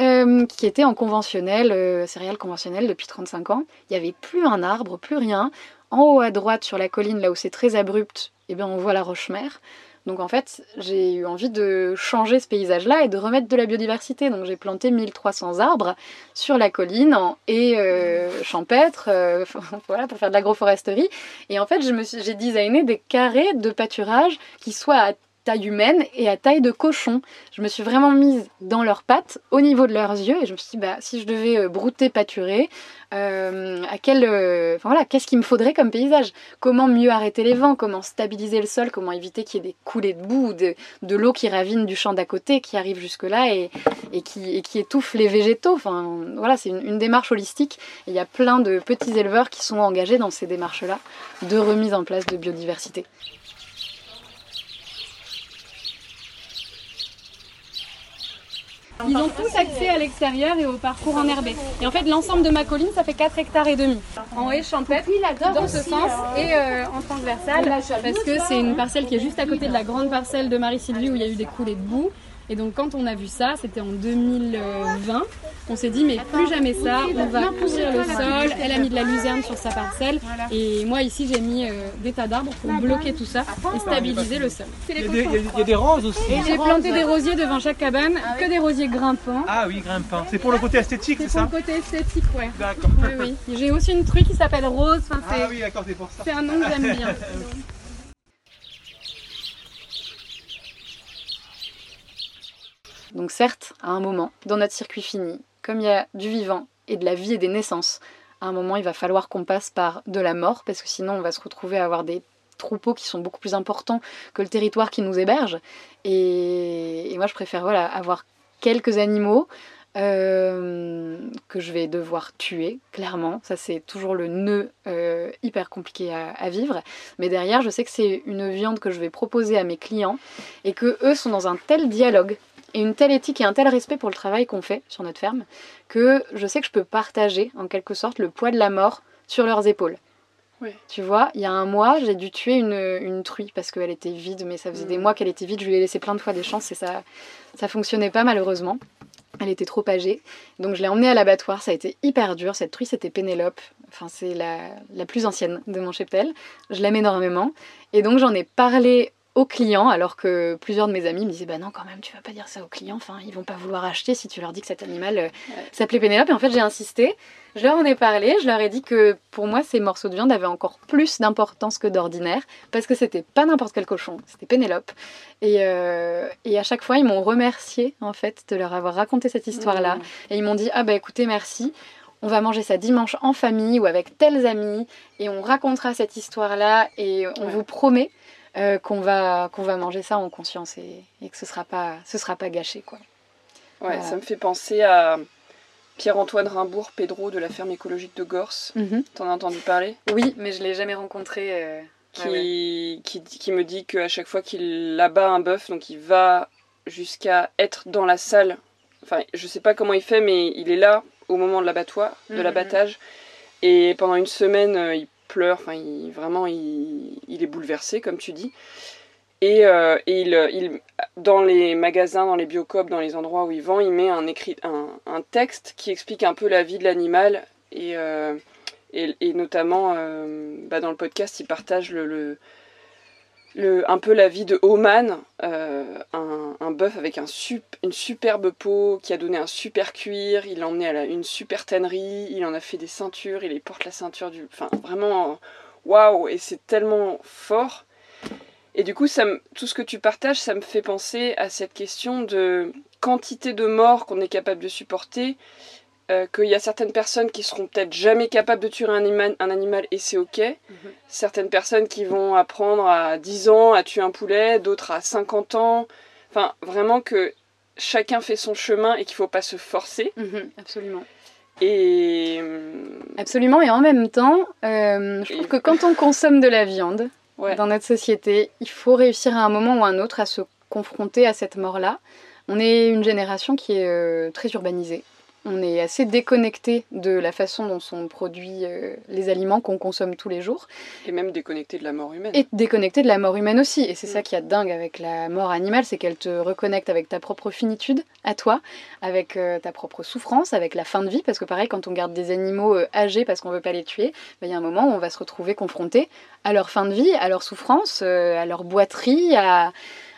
euh, qui était en conventionnel, céréales conventionnelles depuis 35 ans. Il n'y avait plus un arbre, plus rien. En haut à droite, sur la colline, là où c'est très abrupt, eh bien, on voit la roche-mère. Donc en fait, j'ai eu envie de changer ce paysage-là et de remettre de la biodiversité. Donc j'ai planté 1300 arbres sur la colline et euh, champêtre, euh, voilà, pour faire de l'agroforesterie. Et en fait, j'ai designé des carrés de pâturage qui soient à taille humaine et à taille de cochon. Je me suis vraiment mise dans leurs pattes, au niveau de leurs yeux, et je me suis dit, bah, si je devais euh, brouter, pâturer, euh, à quel, euh, voilà, qu'est-ce qu'il me faudrait comme paysage? Comment mieux arrêter les vents? Comment stabiliser le sol? Comment éviter qu'il y ait des coulées de boue ou de, de l'eau qui ravine du champ d'à côté, qui arrive jusque-là et, et, qui, et qui étouffe les végétaux? Enfin, voilà, c'est une, une, démarche holistique. Il y a plein de petits éleveurs qui sont engagés dans ces démarches-là de remise en place de biodiversité. Ils ont tous accès à l'extérieur et au parcours en enherbé. Et en fait, l'ensemble de ma colline, ça fait 4 hectares et demi. En haie champêtre, dans ce sens, hein. et euh, en transversal, parce que c'est une parcelle qui est juste à côté de la grande parcelle de Marie-Sylvie où il y a eu des coulées de boue. Et donc quand on a vu ça, c'était en 2020, on s'est dit mais plus jamais ça, on va couvrir le sol. Elle a mis de la luzerne sur sa parcelle et moi ici j'ai mis euh, des tas d'arbres pour bloquer tout ça et stabiliser le sol. Il y, a des, roses aussi. J'ai planté des rosiers devant chaque cabane, ah que des rosiers grimpants. Ah oui, grimpants. C'est pour le côté esthétique, c'est ça pour le côté esthétique, ouais. D'accord. Oui, oui. J'ai aussi une truc qui s'appelle Rose. ah oui, d'accord, c'est pour ça. C'est un nom que j'aime bien. Donc certes, à un moment, dans notre circuit fini, comme il y a du vivant et de la vie et des naissances, à un moment, il va falloir qu'on passe par de la mort, parce que sinon, on va se retrouver à avoir des troupeaux qui sont beaucoup plus importants que le territoire qui nous héberge. Et, moi, je préfère voilà, avoir quelques animaux euh, que je vais devoir tuer, clairement. Ça, c'est toujours le nœud euh, hyper compliqué à, à, vivre. Mais derrière, je sais que c'est une viande que je vais proposer à mes clients et que eux sont dans un tel dialogue et une telle éthique et un tel respect pour le travail qu'on fait sur notre ferme que je sais que je peux partager en quelque sorte le poids de la mort sur leurs épaules. Tu vois, il y a un mois, j'ai dû tuer une, une truie parce qu'elle était vide, mais ça faisait des mm. mois qu'elle était vide. Je lui ai laissé plein de fois des chances et ça, ça fonctionnait pas malheureusement. Elle était trop âgée. Donc je l'ai emmenée à l'abattoir. Ça a été hyper dur. Cette truie, c'était Pénélope. Enfin, c'est la, la plus ancienne de mon cheptel. Je l'aime énormément. Et donc j'en ai parlé aux clients, alors que plusieurs de mes amis me disaient Bah non, quand même, tu vas pas dire ça aux clients, enfin, ils vont pas vouloir acheter si tu leur dis que cet animal euh, s'appelait Pénélope. Et en fait, j'ai insisté, je leur en ai parlé, je leur ai dit que pour moi, ces morceaux de viande avaient encore plus d'importance que d'ordinaire, parce que c'était pas n'importe quel cochon, c'était Pénélope. Et, euh, et, à chaque fois, ils m'ont remercié, en fait, de leur avoir raconté cette histoire-là. Mmh. Et ils m'ont dit Ah bah écoutez, merci on va manger ça dimanche en famille ou avec tels amis et on racontera cette histoire-là et on vous promet euh, qu'on va, qu'on va manger ça en conscience et, que ce sera pas, ce sera pas gâché. Quoi. Ouais, ça me fait penser à Pierre-Antoine Rimbourg, Pedro de la ferme écologique de Gorse. Mm T'en as entendu parler? Oui, mais je l'ai jamais rencontré. Euh, qui, qui, qui me dit qu'à chaque fois qu'il abat un bœuf, donc il va jusqu'à être dans la salle. Enfin, je sais pas comment il fait, mais il est là au moment de l'abattoir, de Mhm. l'abattage. Et pendant une semaine, euh, il pleure. Enfin, il, vraiment, il, est bouleversé, comme tu dis. Et, euh, il, dans les magasins, dans les biocoop, dans les endroits où il vend, il met un, écrit, un, texte qui explique un peu la vie de l'animal. Et, euh, et notamment, euh, bah, dans le podcast, il partage le, le, un peu la vie de Oman, euh, un, bœuf avec une superbe peau qui a donné un super cuir. Il l'a emmené à une super tannerie, il en a fait des ceintures, il porte la ceinture du. Enfin, vraiment, waouh! Et c'est tellement fort. Et du coup, tout ce que tu partages, ça me fait penser à cette question de quantité de morts qu'on est capable de supporter. Euh, qu'il y a certaines personnes qui seront peut-être jamais capables de tuer un animal, un animal et c'est ok. Certaines personnes qui vont apprendre à 10 ans à tuer un poulet, d'autres à 50 ans. Enfin, vraiment que chacun fait son chemin et qu'il faut pas se forcer. Mhm, absolument. Et hum, Absolument, et en même temps, euh, je trouve Et- que quand on consomme de la viande Ouais. dans notre société, il faut réussir à un moment ou à un autre à se confronter à cette mort-là. On est une génération qui est euh, très urbanisée. On est assez déconnecté de la façon dont sont produits euh, les aliments qu'on consomme tous les jours. et même déconnecté de la mort humaine. Et déconnecté de la mort humaine aussi. Et c'est Mm. ça qui est dingue avec la mort animale, c'est qu'elle te reconnecte avec ta propre finitude, à toi, avec euh, ta propre souffrance, avec la fin de vie. Parce que pareil, quand on garde des animaux euh, âgés parce qu'on veut pas les tuer, ben, il y a un moment où on va se retrouver confronté à leur fin de vie, à leur souffrance, à leur boiterie, à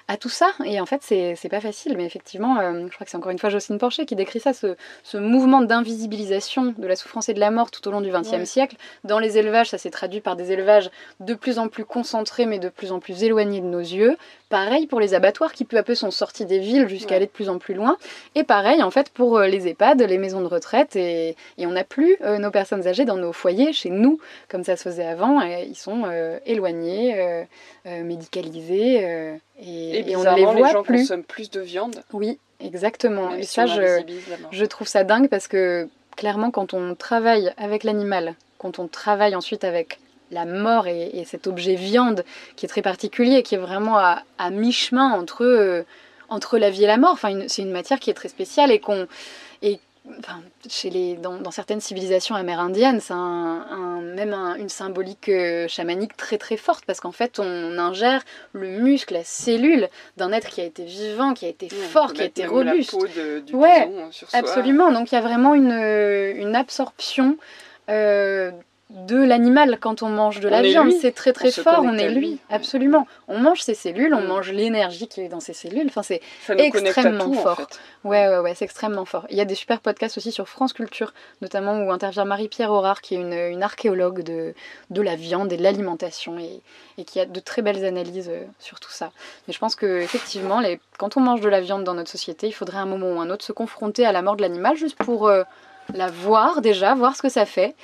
à tout ça. Et en fait, c'est pas facile, mais effectivement, euh, je crois que c'est encore une fois Jocelyne Porcher qui décrit ça, ce, ce mouvement d'invisibilisation de la souffrance et de la mort tout au long du XXe Ouais. siècle. Dans les élevages, ça s'est traduit par des élevages de plus en plus concentrés, mais de plus en plus éloignés de nos yeux. Pareil pour les abattoirs qui peu à peu sont sortis des villes jusqu'à aller de plus en plus loin. Et pareil en fait pour euh, les EHPAD, les maisons de retraite. Et, et on n'a plus euh, nos personnes âgées dans nos foyers, chez nous, comme ça se faisait avant. Et ils sont euh, éloignés, euh, médicalisés. et, Et et on ne les voit gens plus. consomment plus de viande. Oui, exactement. même et si ça, je trouve ça dingue parce que clairement, quand on travaille avec l'animal, quand on travaille ensuite avec la mort et, et cet objet viande qui est très particulier, qui est vraiment à, à mi-chemin entre, euh, entre la vie et la mort, enfin, c'est une matière qui est très spéciale et qu'on. Enfin, chez les, dans, dans certaines civilisations amérindiennes, c'est un, un- même un- une symbolique euh, chamanique très très forte parce qu'en fait on ingère le muscle, la cellule d'un être qui a été vivant, qui a été fort, qui a été robuste. La peau de- du Ouais, bison sur soi. Absolument, donc il y a vraiment une, une absorption euh, de l'animal quand on mange de la On viande. C'est très très On fort, on est lui, lui. absolument. On mange ses cellules, on Mm. mange l'énergie qui est dans ses cellules. Enfin, c'est extrêmement tout, en fort. fait. ouais, ouais, ouais, c'est extrêmement fort. Il y a des super podcasts aussi sur France Culture, notamment où intervient Marie-Pierre Aurard, qui est une, une archéologue de, de la viande et de l'alimentation et, et qui a de très belles analyses euh, sur tout ça. Mais je pense que effectivement, les, quand on mange de la viande dans notre société, il faudrait un moment ou un autre se confronter à la mort de l'animal juste pour euh, la voir déjà, voir ce que ça fait.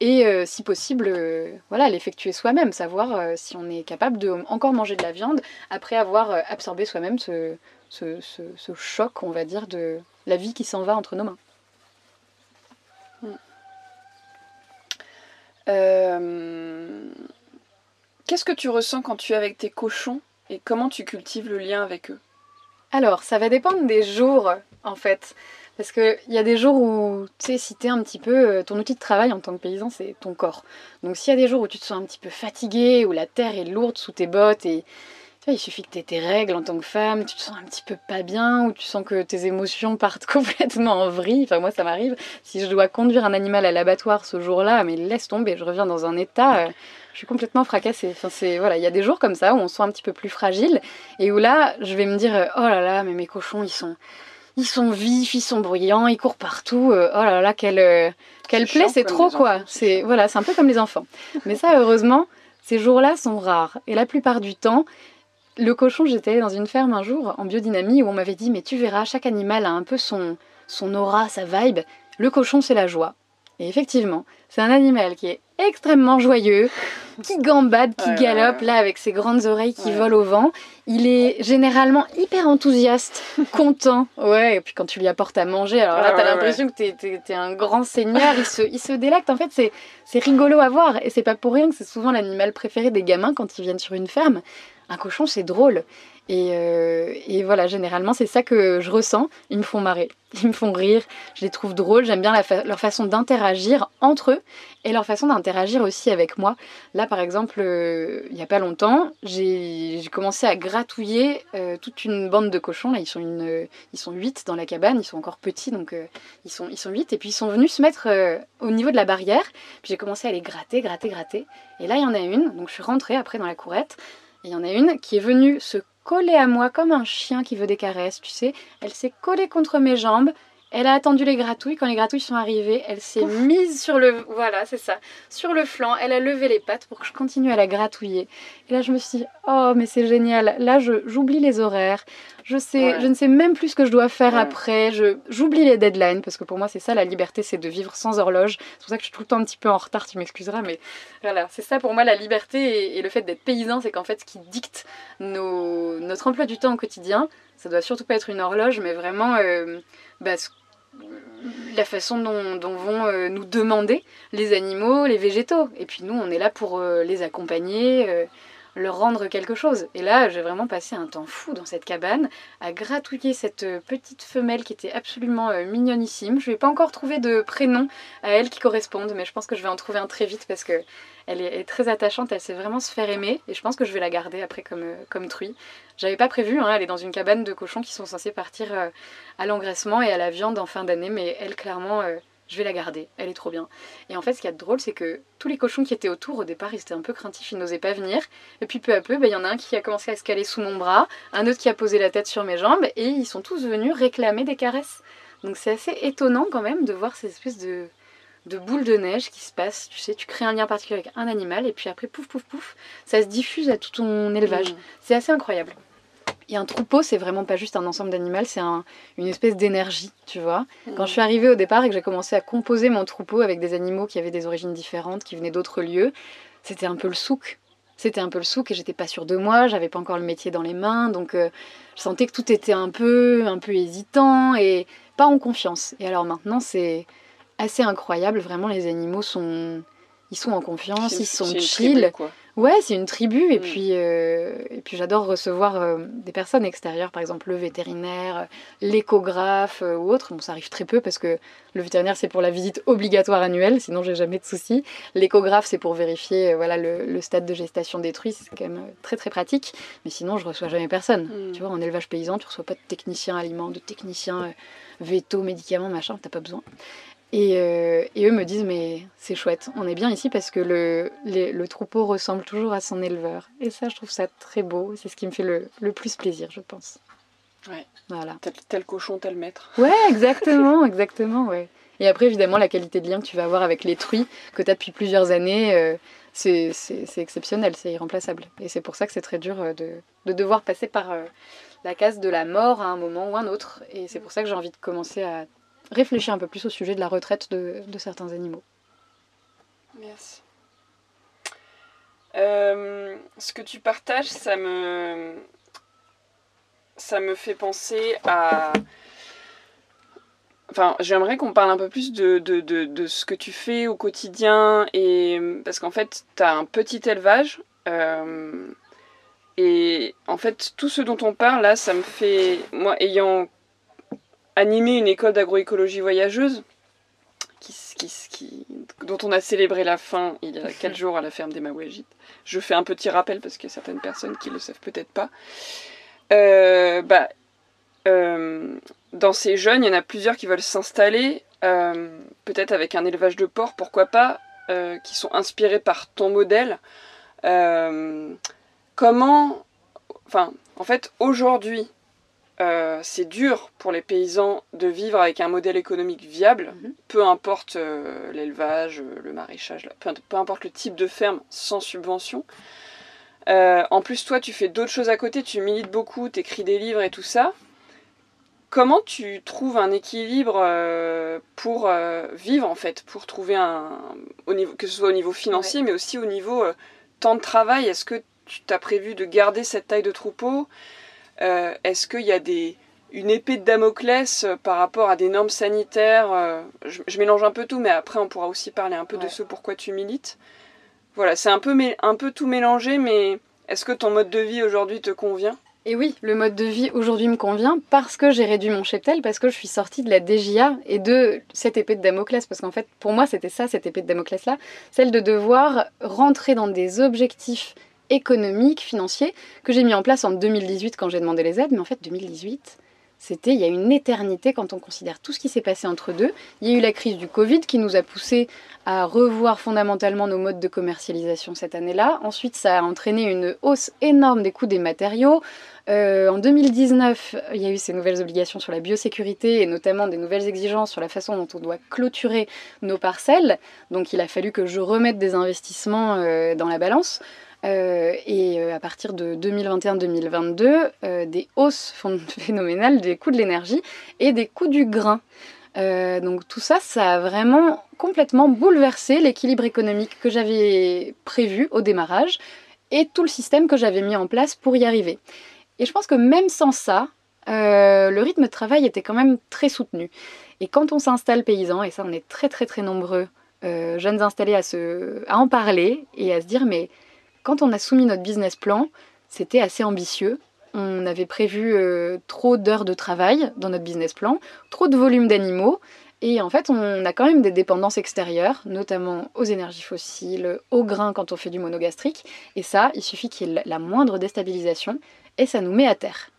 Et euh, si possible, euh, voilà, l'effectuer soi-même, savoir euh, si on est capable de encore manger de la viande après avoir absorbé soi-même ce, choc, on va dire, de la vie qui s'en va entre nos mains. Euh, Qu'est-ce que tu ressens quand tu es avec tes cochons et comment tu cultives le lien avec eux? Alors, ça va dépendre des jours, en fait. Parce qu'il y a des jours où, tu sais, si t'es un petit peu. euh, Ton outil de travail en tant que paysan, c'est ton corps. Donc, s'il y a des jours où tu te sens un petit peu fatigué, où la terre est lourde sous tes bottes et. Il suffit que tu aies tes règles en tant que femme, tu te sens un petit peu pas bien, ou tu sens que tes émotions partent complètement en vrille. Enfin, moi, ça m'arrive. Si je dois conduire un animal à l'abattoir ce jour-là, mais laisse tomber, je reviens dans un état. euh, je suis complètement fracassée. Enfin, c'est voilà, il y a des jours comme ça où on se sent un petit peu plus fragile et où là, je vais me dire euh, oh là là, mais mes cochons, ils sont ils sont vifs, ils sont bruyants, ils courent partout. euh, oh là là, quelle euh, quelle plaie, c'est trop quoi. c'est voilà, c'est un peu comme les enfants. Mais ça, heureusement, ces jours-là sont rares et la plupart du temps. Le cochon, j'étais dans une ferme un jour en biodynamie où on m'avait dit mais tu verras, chaque animal a un peu son son aura, sa vibe. Le cochon, c'est la joie. Et effectivement, c'est un animal qui est extrêmement joyeux, qui gambade, qui Ouais, galope ouais, là avec ses grandes oreilles qui volent au vent. Il est généralement hyper enthousiaste, content. Ouais, et puis quand tu lui apportes à manger, alors là, t'as l'impression que t'es un grand seigneur. Il se, il se délecte. En fait, c'est, c'est rigolo à voir. Et c'est pas pour rien que c'est souvent l'animal préféré des gamins quand ils viennent sur une ferme. Un cochon, c'est drôle. Et, euh, et voilà, généralement, c'est ça que je ressens. Ils me font marrer, ils me font rire, je les trouve drôles. J'aime bien leur façon d'interagir entre eux et leur façon d'interagir aussi avec moi. Là, par exemple, euh, il n'y a pas longtemps, j'ai commencé à gratouiller euh, toute une bande de cochons. Là, ils sont, une, ils sont 8 dans la cabane, ils sont encore petits, donc ils, sont, ils sont 8. Et puis, ils sont venus se mettre au niveau de la barrière. Puis, j'ai commencé à les gratter, gratter, gratter. Et là, il y en a une, donc je suis rentrée après dans la courette. Et il y en a une qui est venue se coller à moi comme un chien qui veut des caresses, tu sais. Elle s'est collée contre mes jambes. Elle a attendu les gratouilles. Quand les gratouilles sont arrivées, elle s'est mise sur le. Voilà, c'est ça. Sur le flanc. Elle a levé les pattes pour que je continue à la gratouiller. Et là, je me suis dit, oh, mais c'est génial. Là, je- j'oublie les horaires. Je, sais, Ouais. je ne sais même plus ce que je dois faire Ouais. après. Je- J'oublie les deadlines parce que pour moi, c'est ça la liberté c'est de vivre sans horloge. C'est pour ça que je suis tout le temps un petit peu en retard. Tu m'excuseras, mais voilà, c'est ça pour moi la liberté et, et le fait d'être paysan, c'est qu'en fait, ce qui dicte nos- notre emploi du temps au quotidien, ça doit surtout pas être une horloge, mais vraiment euh, bah, ce- la façon dont, vont euh, nous demander les animaux, les végétaux. Et puis nous, on est là pour euh, les accompagner, euh, leur rendre quelque chose. Et là, j'ai vraiment passé un temps fou dans cette cabane à gratouiller cette petite femelle qui était absolument mignonissime. Je n'ai pas encore trouvé de prénom à elle qui corresponde, mais je pense que je vais en trouver un très vite parce que elle est, très attachante, elle sait vraiment se faire aimer et je pense que je vais la garder après comme, comme truie. J'avais pas prévu, hein, elle est dans une cabane de cochons qui sont censés partir euh, à l'engraissement et à la viande en fin d'année, mais elle clairement, euh, je vais la garder, elle est trop bien. Et en fait, ce qui est drôle, c'est que tous les cochons qui étaient autour, au départ, ils étaient un peu craintifs, ils n'osaient pas venir. Et puis peu à peu, bah, il y en a un qui a commencé à se caler sous mon bras, un autre qui a posé la tête sur mes jambes, et ils sont tous venus réclamer des caresses. Donc c'est assez étonnant quand même de voir ces espèces de, de boules de neige qui se passent. Tu sais, tu crées un lien particulier avec un animal, et puis après, pouf, pouf, pouf, ça se diffuse à tout ton élevage. Mm. C'est assez incroyable. Et un troupeau, c'est vraiment pas juste un ensemble d'animaux, c'est un- une espèce d'énergie, tu vois. Quand je suis arrivée au départ et que j'ai commencé à composer mon troupeau avec des animaux qui avaient des origines différentes, qui venaient d'autres lieux, c'était un peu le souk. C'était un peu le souk et j'étais pas sûre de moi, j'avais pas encore le métier dans les mains, donc euh, je sentais que tout était un peu, un peu hésitant et pas en confiance. Et alors maintenant, c'est assez incroyable, vraiment, les animaux sont. Ils sont en confiance, ils sont chill. tribu, quoi. Ouais, c'est une tribu et Mm. puis, euh, et puis j'adore recevoir euh, des personnes extérieures, par exemple le vétérinaire, euh, l'échographe euh, ou autre. Bon, ça arrive très peu parce que le vétérinaire c'est pour la visite obligatoire annuelle, sinon j'ai jamais de soucis. L'échographe c'est pour vérifier voilà le, le stade de gestation détruit, c'est quand même très très pratique. Mais sinon je reçois jamais personne. Mm. Tu vois, en élevage paysan, tu reçois pas de technicien aliments, de technicien veto, médicaments, machin, t'as pas besoin. Et, euh, et eux me disent mais c'est chouette, on est bien ici parce que le, les- le troupeau ressemble toujours à son éleveur. Et ça je trouve ça très beau, c'est ce qui me fait le, le plus plaisir je pense. Ouais. Voilà. Tel, tel cochon, tel maître. Ouais exactement, exactement ouais. Et après évidemment la qualité de lien que tu vas avoir avec les truies que tu as depuis plusieurs années, euh, c'est exceptionnel, c'est irremplaçable. Et c'est pour ça que c'est très dur euh, de, de devoir passer par euh, la case de la mort à un moment ou un autre. Et c'est pour ça que j'ai envie de commencer à réfléchir un peu plus au sujet de la retraite de, certains animaux. Merci. Euh, ce que tu partages, ça me, ça me fait penser à. Enfin, j'aimerais qu'on parle un peu plus de, de, de, de ce que tu fais au quotidien. Et, parce qu'en fait, tu as un petit élevage. euh, et en fait, tout ce dont on parle là, ça me fait. Moi, ayant animé une école d'agroécologie voyageuse, dont on a célébré la fin il y a 4 jours à la ferme des Mawajites. Je fais un petit rappel parce qu'il y a certaines personnes qui le savent peut-être pas. Euh, bah, euh, dans ces jeunes, il y en a plusieurs qui veulent s'installer, euh, peut-être avec un élevage de porc, pourquoi pas, qui sont inspirés par ton modèle. Comment, enfin, en fait, aujourd'hui, euh, c'est dur pour les paysans de vivre avec un modèle économique viable, Mhm. peu importe euh, l'élevage, euh, le maraîchage, peu, peu importe le type de ferme, sans subvention. Euh, en plus, toi, tu fais d'autres choses à côté, tu milites beaucoup, tu écris des livres et tout ça. comment tu trouves un équilibre pour vivre en fait, pour trouver un, au niveau, que ce soit au niveau financier, mais aussi au niveau temps de travail? Est-ce que tu t'as prévu de garder cette taille de troupeau? Est-ce qu'il y a des une épée de Damoclès euh, par rapport à des normes sanitaires. Euh, je, mélange un peu tout, mais après on pourra aussi parler un peu de ce pourquoi tu milites. Voilà, c'est un peu, un peu tout mélangé, mais est-ce que ton mode de vie aujourd'hui te convient? Et oui, le mode de vie aujourd'hui me convient parce que j'ai réduit mon cheptel, parce que je suis sortie de la DGA et de cette épée de Damoclès. Parce qu'en fait, pour moi, c'était ça, cette épée de Damoclès-là, celle de devoir rentrer dans des objectifs économiques, financiers, que j'ai mis en place en 2018 quand j'ai demandé les aides. Mais en fait, 2018, c'était il y a une éternité quand on considère tout ce qui s'est passé entre deux. Il y a eu la crise du Covid qui nous a poussé à revoir fondamentalement nos modes de commercialisation cette année-là. Ensuite, ça a entraîné une hausse énorme des coûts des matériaux. Euh, en 2019, il y a eu ces nouvelles obligations sur la biosécurité et notamment des nouvelles exigences sur la façon dont on doit clôturer nos parcelles. Donc il a fallu que je remette des investissements euh, dans la balance. Euh, et euh, à partir de 2021-2022, euh, des hausses phénoménales des coûts de l'énergie et des coûts du grain. donc tout ça, ça a vraiment complètement bouleversé l'équilibre économique que j'avais prévu au démarrage et tout le système que j'avais mis en place pour y arriver. Et je pense que même sans ça, le rythme de travail était quand même très soutenu. Et quand on s'installe paysan, et ça on est très très très nombreux, jeunes installés à en parler et à se dire mais quand on a soumis notre business plan, c'était assez ambitieux. On avait prévu euh, trop d'heures de travail dans notre business plan, trop de volume d'animaux, et en fait, on a quand même des dépendances extérieures, notamment aux énergies fossiles, aux grains quand on fait du monogastrique. Et ça, il suffit qu'il y ait la moindre déstabilisation et ça nous met à terre.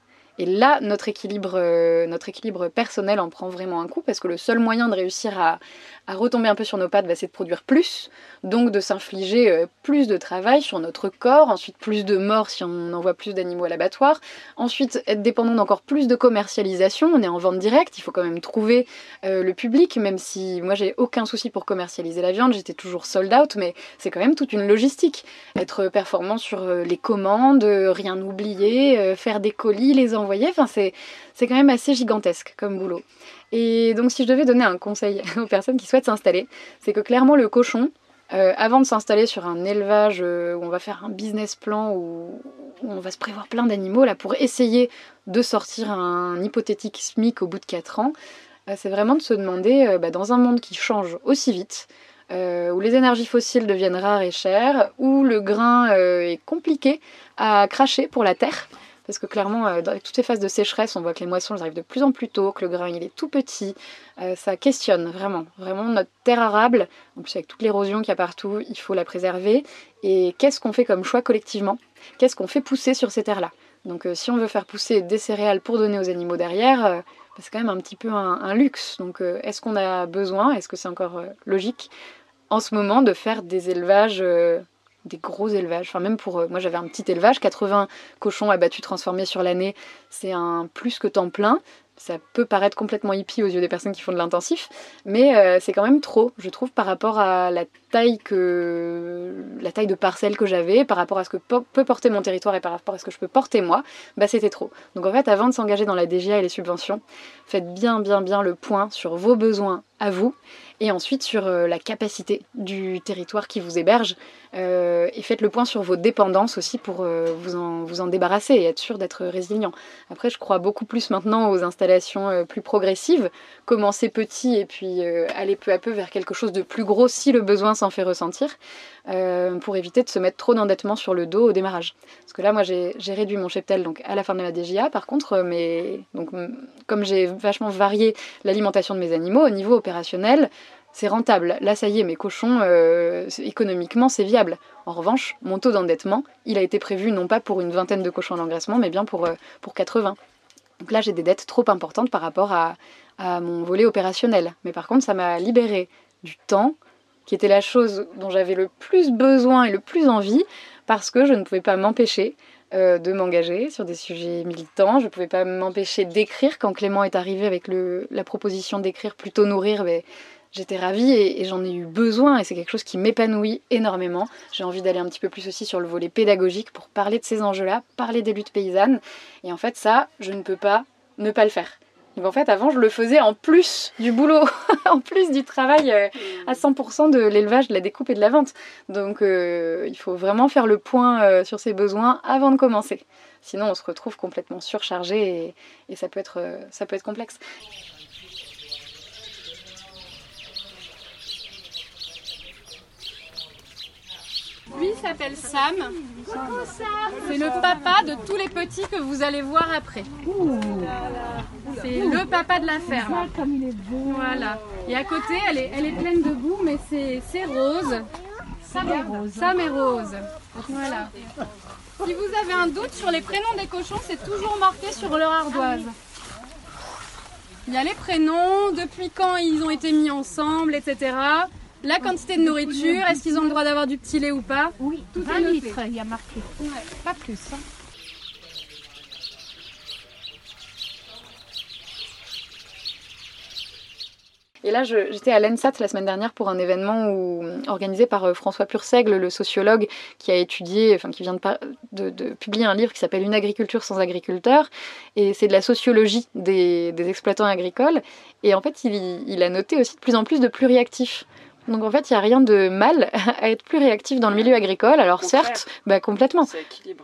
Et là, notre équilibre, euh, notre équilibre personnel en prend vraiment un coup parce que le seul moyen de réussir à, retomber un peu sur nos pattes, bah, c'est de produire plus, donc de s'infliger euh, plus de travail sur notre corps, ensuite plus de morts si on envoie plus d'animaux à l'abattoir, ensuite être dépendant d'encore plus de commercialisation, on est en vente directe, il faut quand même trouver euh, le public, même si moi j'ai aucun souci pour commercialiser la viande, j'étais toujours sold out, mais c'est quand même toute une logistique, être performant sur les commandes, rien oublier, faire des colis, les envoyer, enfin c'est quand même assez gigantesque comme boulot. Et donc si je devais donner un conseil aux personnes qui souhaitent s'installer, c'est que clairement le cochon, euh, avant de s'installer sur un élevage euh, où on va faire un business plan, où, on va se prévoir plein d'animaux, là pour essayer de sortir un hypothétique SMIC au bout de 4 ans, euh, c'est vraiment de se demander, bah, dans un monde qui change aussi vite, où les énergies fossiles deviennent rares et chères, où le grain est compliqué à cracher pour la terre, parce que clairement, euh, dans toutes ces phases de sécheresse, on voit que les moissons arrivent de plus en plus tôt, que le grain il est tout petit. Euh, ça questionne vraiment, vraiment notre terre arable. En plus, avec toute l'érosion qu'il y a partout, il faut la préserver. Et qu'est-ce qu'on fait comme choix collectivement? Qu'est-ce qu'on fait pousser sur ces terres-là? Donc, euh, si on veut faire pousser des céréales pour donner aux animaux derrière, bah, c'est quand même un petit peu un, luxe. Donc, est-ce qu'on a besoin? Est-ce que c'est encore logique en ce moment de faire des élevages des gros élevages. Enfin, même pour. Euh, moi, j'avais un petit élevage, 80 cochons abattus transformés sur l'année. C'est un plus que temps plein. Ça peut paraître complètement hippie aux yeux des personnes qui font de l'intensif, mais euh, c'est quand même trop, je trouve, par rapport à la taille que la taille de parcelle que j'avais, par rapport à ce que peut porter mon territoire et par rapport à ce que je peux porter moi, bah c'était trop. Donc en fait, avant de s'engager dans la DGA et les subventions, faites bien bien bien le point sur vos besoins à vous et ensuite sur euh, la capacité du territoire qui vous héberge euh, et faites le point sur vos dépendances aussi pour euh, vous, en, vous en débarrasser et être sûr d'être résilient. Après, je crois beaucoup plus maintenant aux installations plus progressives, commencer petit et puis aller peu à peu vers quelque chose de plus gros si le besoin s'en fait ressentir, pour éviter de se mettre trop d'endettement sur le dos au démarrage. Parce que là, moi, j'ai réduit mon cheptel donc, à la fin de la DGA, par contre, mais, donc, comme j'ai vachement varié l'alimentation de mes animaux, au niveau opérationnel, c'est rentable. Là, ça y est, mes cochons, euh, économiquement, c'est viable. En revanche, mon taux d'endettement, il a été prévu non pas pour une vingtaine de cochons en engraissement, mais bien pour, euh, pour 80. Donc là, j'ai des dettes trop importantes par rapport à, à mon volet opérationnel. Mais par contre, ça m'a libéré du temps, qui était la chose dont j'avais le plus besoin et le plus envie, parce que je ne pouvais pas m'empêcher euh, de m'engager sur des sujets militants. Je ne pouvais pas m'empêcher d'écrire. Quand Clément est arrivé avec le, la proposition d'écrire plutôt nourrir, mais j'étais ravie et, j'en ai eu besoin et c'est quelque chose qui m'épanouit énormément. J'ai envie d'aller un petit peu plus aussi sur le volet pédagogique pour parler de ces enjeux-là, parler des luttes paysannes. Et en fait, ça, je ne peux pas ne pas le faire. Donc en fait, avant, je le faisais en plus du boulot, en plus du travail euh, à 100% de l'élevage, de la découpe et de la vente. Donc euh, il faut vraiment faire le point euh, sur ses besoins avant de commencer. Sinon, on se retrouve complètement surchargé et, et ça, peut être, ça peut être complexe. Lui s'appelle Sam. C'est le papa de tous les petits que vous allez voir après. C'est le papa de la ferme. Voilà. Et à côté, elle est, elle est pleine de boue, mais c'est c'est rose. Sam et rose. Sam et rose. Voilà. Si vous avez un doute sur les prénoms des cochons, c'est toujours marqué sur leur ardoise. Il y a les prénoms, depuis quand ils ont été mis ensemble, etc. La quantité de nourriture, est-ce qu'ils ont le droit d'avoir du petit lait ou pas Oui, Tout est 20 noté. litres, il y a marqué. Pas plus. hein. Et là, j'étais à l'ENSAT la semaine dernière pour un événement où- organisé par euh, François Purseigle, le sociologue qui a étudié, enfin qui vient de, par- de- de publier un livre qui s'appelle Une agriculture sans agriculteurs. Et c'est de la sociologie des, des exploitants agricoles. Et en fait, il, il a noté aussi de plus en plus de pluriactifs. Donc en fait, il n'y a rien de mal à être plus réactif dans le milieu agricole. Alors certes, bah, complètement.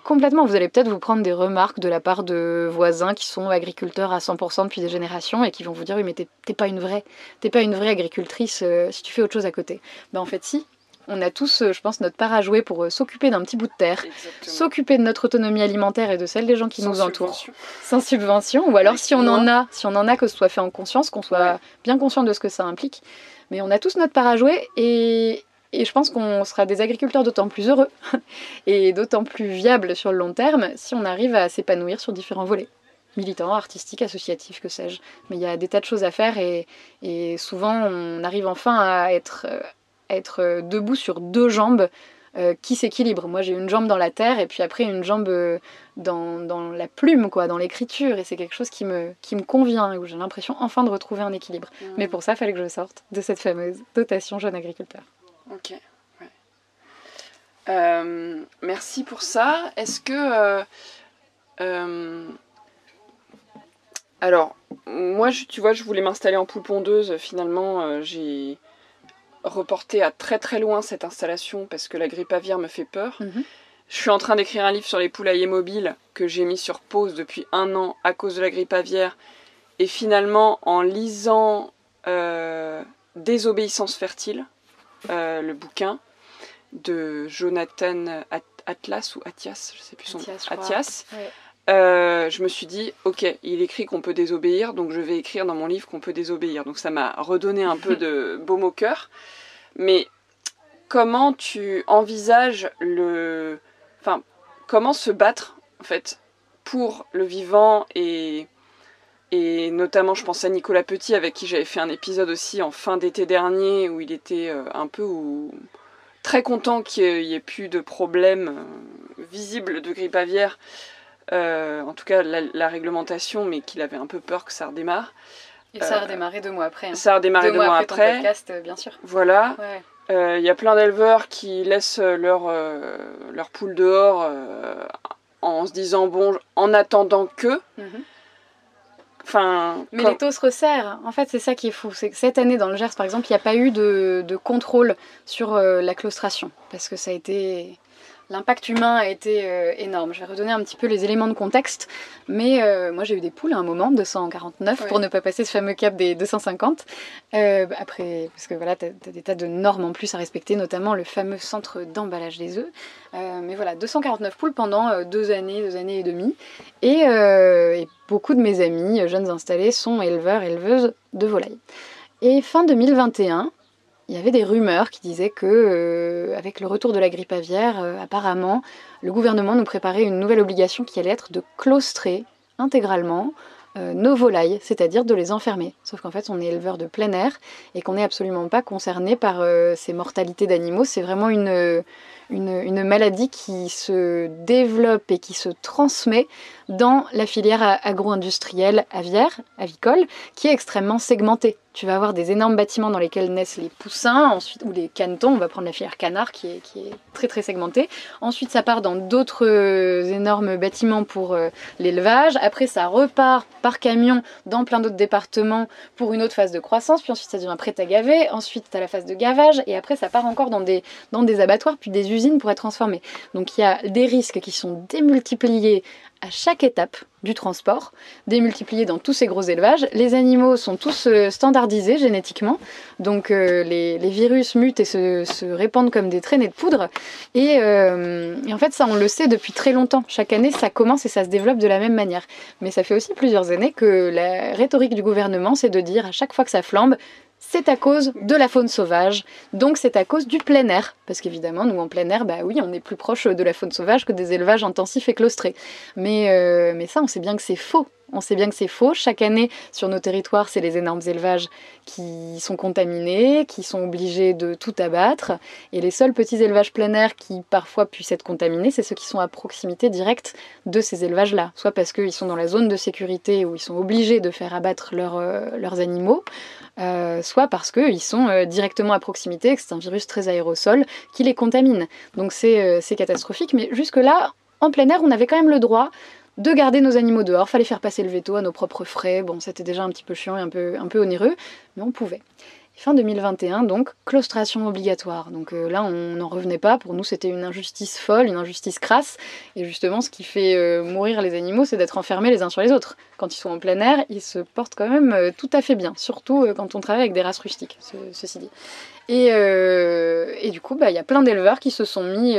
Complètement, vous allez peut-être vous prendre des remarques de la part de voisins qui sont agriculteurs à 100% depuis des générations et qui vont vous dire oui mais t'es pas une vraie, t'es pas une vraie agricultrice euh, si tu fais autre chose à côté. Ben en fait si, on a tous, euh, je pense, notre part à jouer pour euh, s'occuper d'un petit bout de terre, s'occuper de notre autonomie alimentaire et de celle des gens qui Sans nous entourent, subvention. sans subvention, ou alors Avec si on en a, si on en a que ce soit fait en conscience, qu'on soit Ouais. bien conscient de ce que ça implique. Mais on a tous notre part à jouer et, je pense qu'on sera des agriculteurs d'autant plus heureux et d'autant plus viables sur le long terme si on arrive à s'épanouir sur différents volets. Militants, artistiques, associatifs, que sais-je. Mais il y a des tas de choses à faire et, souvent on arrive enfin à être, à être euh, debout sur deux jambes euh, qui s'équilibrent. Moi j'ai une jambe dans la terre et puis après une jambe euh, dans, dans la plume, quoi, dans l'écriture. Et c'est quelque chose qui me, qui me convient et où j'ai l'impression enfin de retrouver un équilibre. Mm. Mais pour ça, il fallait que je sorte de cette fameuse dotation jeune agriculteur. Ok. ouais. Euh, merci pour ça. Est-ce que. euh, alors, moi, je- tu vois, je voulais m'installer en poule pondeuse. Finalement, j'ai reporté à très très loin cette installation parce que la grippe aviaire me fait peur. Mhm. Je suis en train d'écrire un livre sur les poulaillers mobiles que j'ai mis sur pause depuis un an à cause de la grippe aviaire. Et finalement, en lisant euh, Désobéissance fertile, euh, le bouquin de Jonathan At- Atlas ou Athias, je sais plus son nom. Athias, Euh, je me suis dit, ok, il écrit qu'on peut désobéir, donc je vais écrire dans mon livre qu'on peut désobéir. Donc ça m'a redonné un peu de baume au cœur. Mais comment tu envisages le. Enfin, comment se battre, en fait, pour le vivant et. Et notamment, je pense à Nicolas Petit, avec qui j'avais fait un épisode aussi en fin d'été dernier, où il était euh, un peu ou- très content qu'il n'y ait plus de problème euh, visible de grippe aviaire euh, en tout cas la, la réglementation, mais qu'il avait un peu peur que ça redémarre. Et ça a Euh, redémarré deux mois après. hein. Ça a redémarré deux, mois ton après. podcast, euh, bien sûr. Voilà. Ouais. Euh, Il y a plein d'éleveurs qui laissent leur, euh, leur poule dehors en se disant, bon, en attendant que. Mhm. Enfin, Mais les taux se resserrent. En fait, c'est ça qui est fou. C'est que cette année, dans le Gers, par exemple, il n'y a pas eu de, de contrôle sur euh, la claustration. Parce que ça a été. L'impact humain a été euh, énorme. Je vais redonner un petit peu les éléments de contexte. Mais euh, moi, j'ai eu des poules à un moment, 249, Ouais. pour ne pas passer ce fameux cap des 250. Euh, après, parce que voilà, tu as, des tas de normes en plus à respecter, notamment le fameux centre d'emballage des œufs. Mais voilà, 249 poules pendant deux années, deux années et demie. Et, et beaucoup de mes amis, jeunes installés, sont éleveurs, éleveuses de volailles. Et fin 2021, il y avait des rumeurs qui disaient que, euh, avec le retour de la grippe aviaire, euh, apparemment, le gouvernement nous préparait une nouvelle obligation qui allait être de claustrer intégralement euh, nos volailles, c'est-à-dire de les enfermer. Sauf qu'en fait, on est éleveur de plein air et qu'on n'est absolument pas concerné par ces mortalités d'animaux. C'est vraiment une maladie qui se développe et qui se transmet dans la filière agro-industrielle aviaire, avicole, qui est extrêmement segmentée. Tu vas avoir des énormes bâtiments dans lesquels naissent les poussins, ensuite, ou les canetons, on va prendre la filière canard qui est, très très segmentée. Ensuite, ça part dans d'autres euh, énormes bâtiments pour euh, l'élevage. Après, ça repart par camion dans plein d'autres départements pour une autre phase de croissance. Puis ensuite, ça devient prêt à gaver. Ensuite, tu as la phase de gavage. Et après, ça part encore dans des, dans des abattoirs, puis des usines pour être transformé. Donc, il y a des risques qui sont démultipliés à chaque étape du transport, démultipliés dans tous ces gros élevages. Les animaux sont tous euh, standardisés génétiquement, donc euh, les, virus mutent et se, se, répandent comme des traînées de poudre. Et, euh, et, en fait, ça, on le sait depuis très longtemps. Chaque année, ça commence et ça se développe de la même manière. Mais ça fait aussi plusieurs années que la rhétorique du gouvernement, c'est de dire à chaque fois que ça flambe, c'est à cause de la faune sauvage, donc c'est à cause du plein air. Parce qu'évidemment, nous en plein air, bah oui, on est plus proche de la faune sauvage que des élevages intensifs et claustrés. Mais, euh, mais ça, on sait bien que c'est faux. On sait bien que c'est faux. Chaque année, sur nos territoires, c'est les énormes élevages qui sont contaminés, qui sont obligés de tout abattre. Et les seuls petits élevages plein air qui parfois puissent être contaminés, c'est ceux qui sont à proximité directe de ces élevages-là. Soit parce qu'ils sont dans la zone de sécurité où ils sont obligés de faire abattre euh, leurs animaux, euh, soit parce qu'ils sont euh, directement à proximité, que c'est un virus très aérosol qui les contamine. Donc c'est catastrophique. Mais jusque-là, en plein air, on avait quand même le droit de garder nos animaux dehors. Fallait faire passer le veto à nos propres frais. Bon, c'était déjà un petit peu chiant et un peu, un peu onéreux, mais on pouvait. Fin 2021, donc, claustration obligatoire. Donc euh, là, on n'en revenait pas. Pour nous, c'était une injustice folle, une injustice crasse. Et justement, ce qui fait euh, mourir les animaux, c'est d'être enfermés les uns sur les autres. Quand ils sont en plein air, ils se portent quand même euh, tout à fait bien. Surtout quand on travaille avec des races rustiques, ce, ceci dit. Et, du coup, bah, il y a plein d'éleveurs qui se sont mis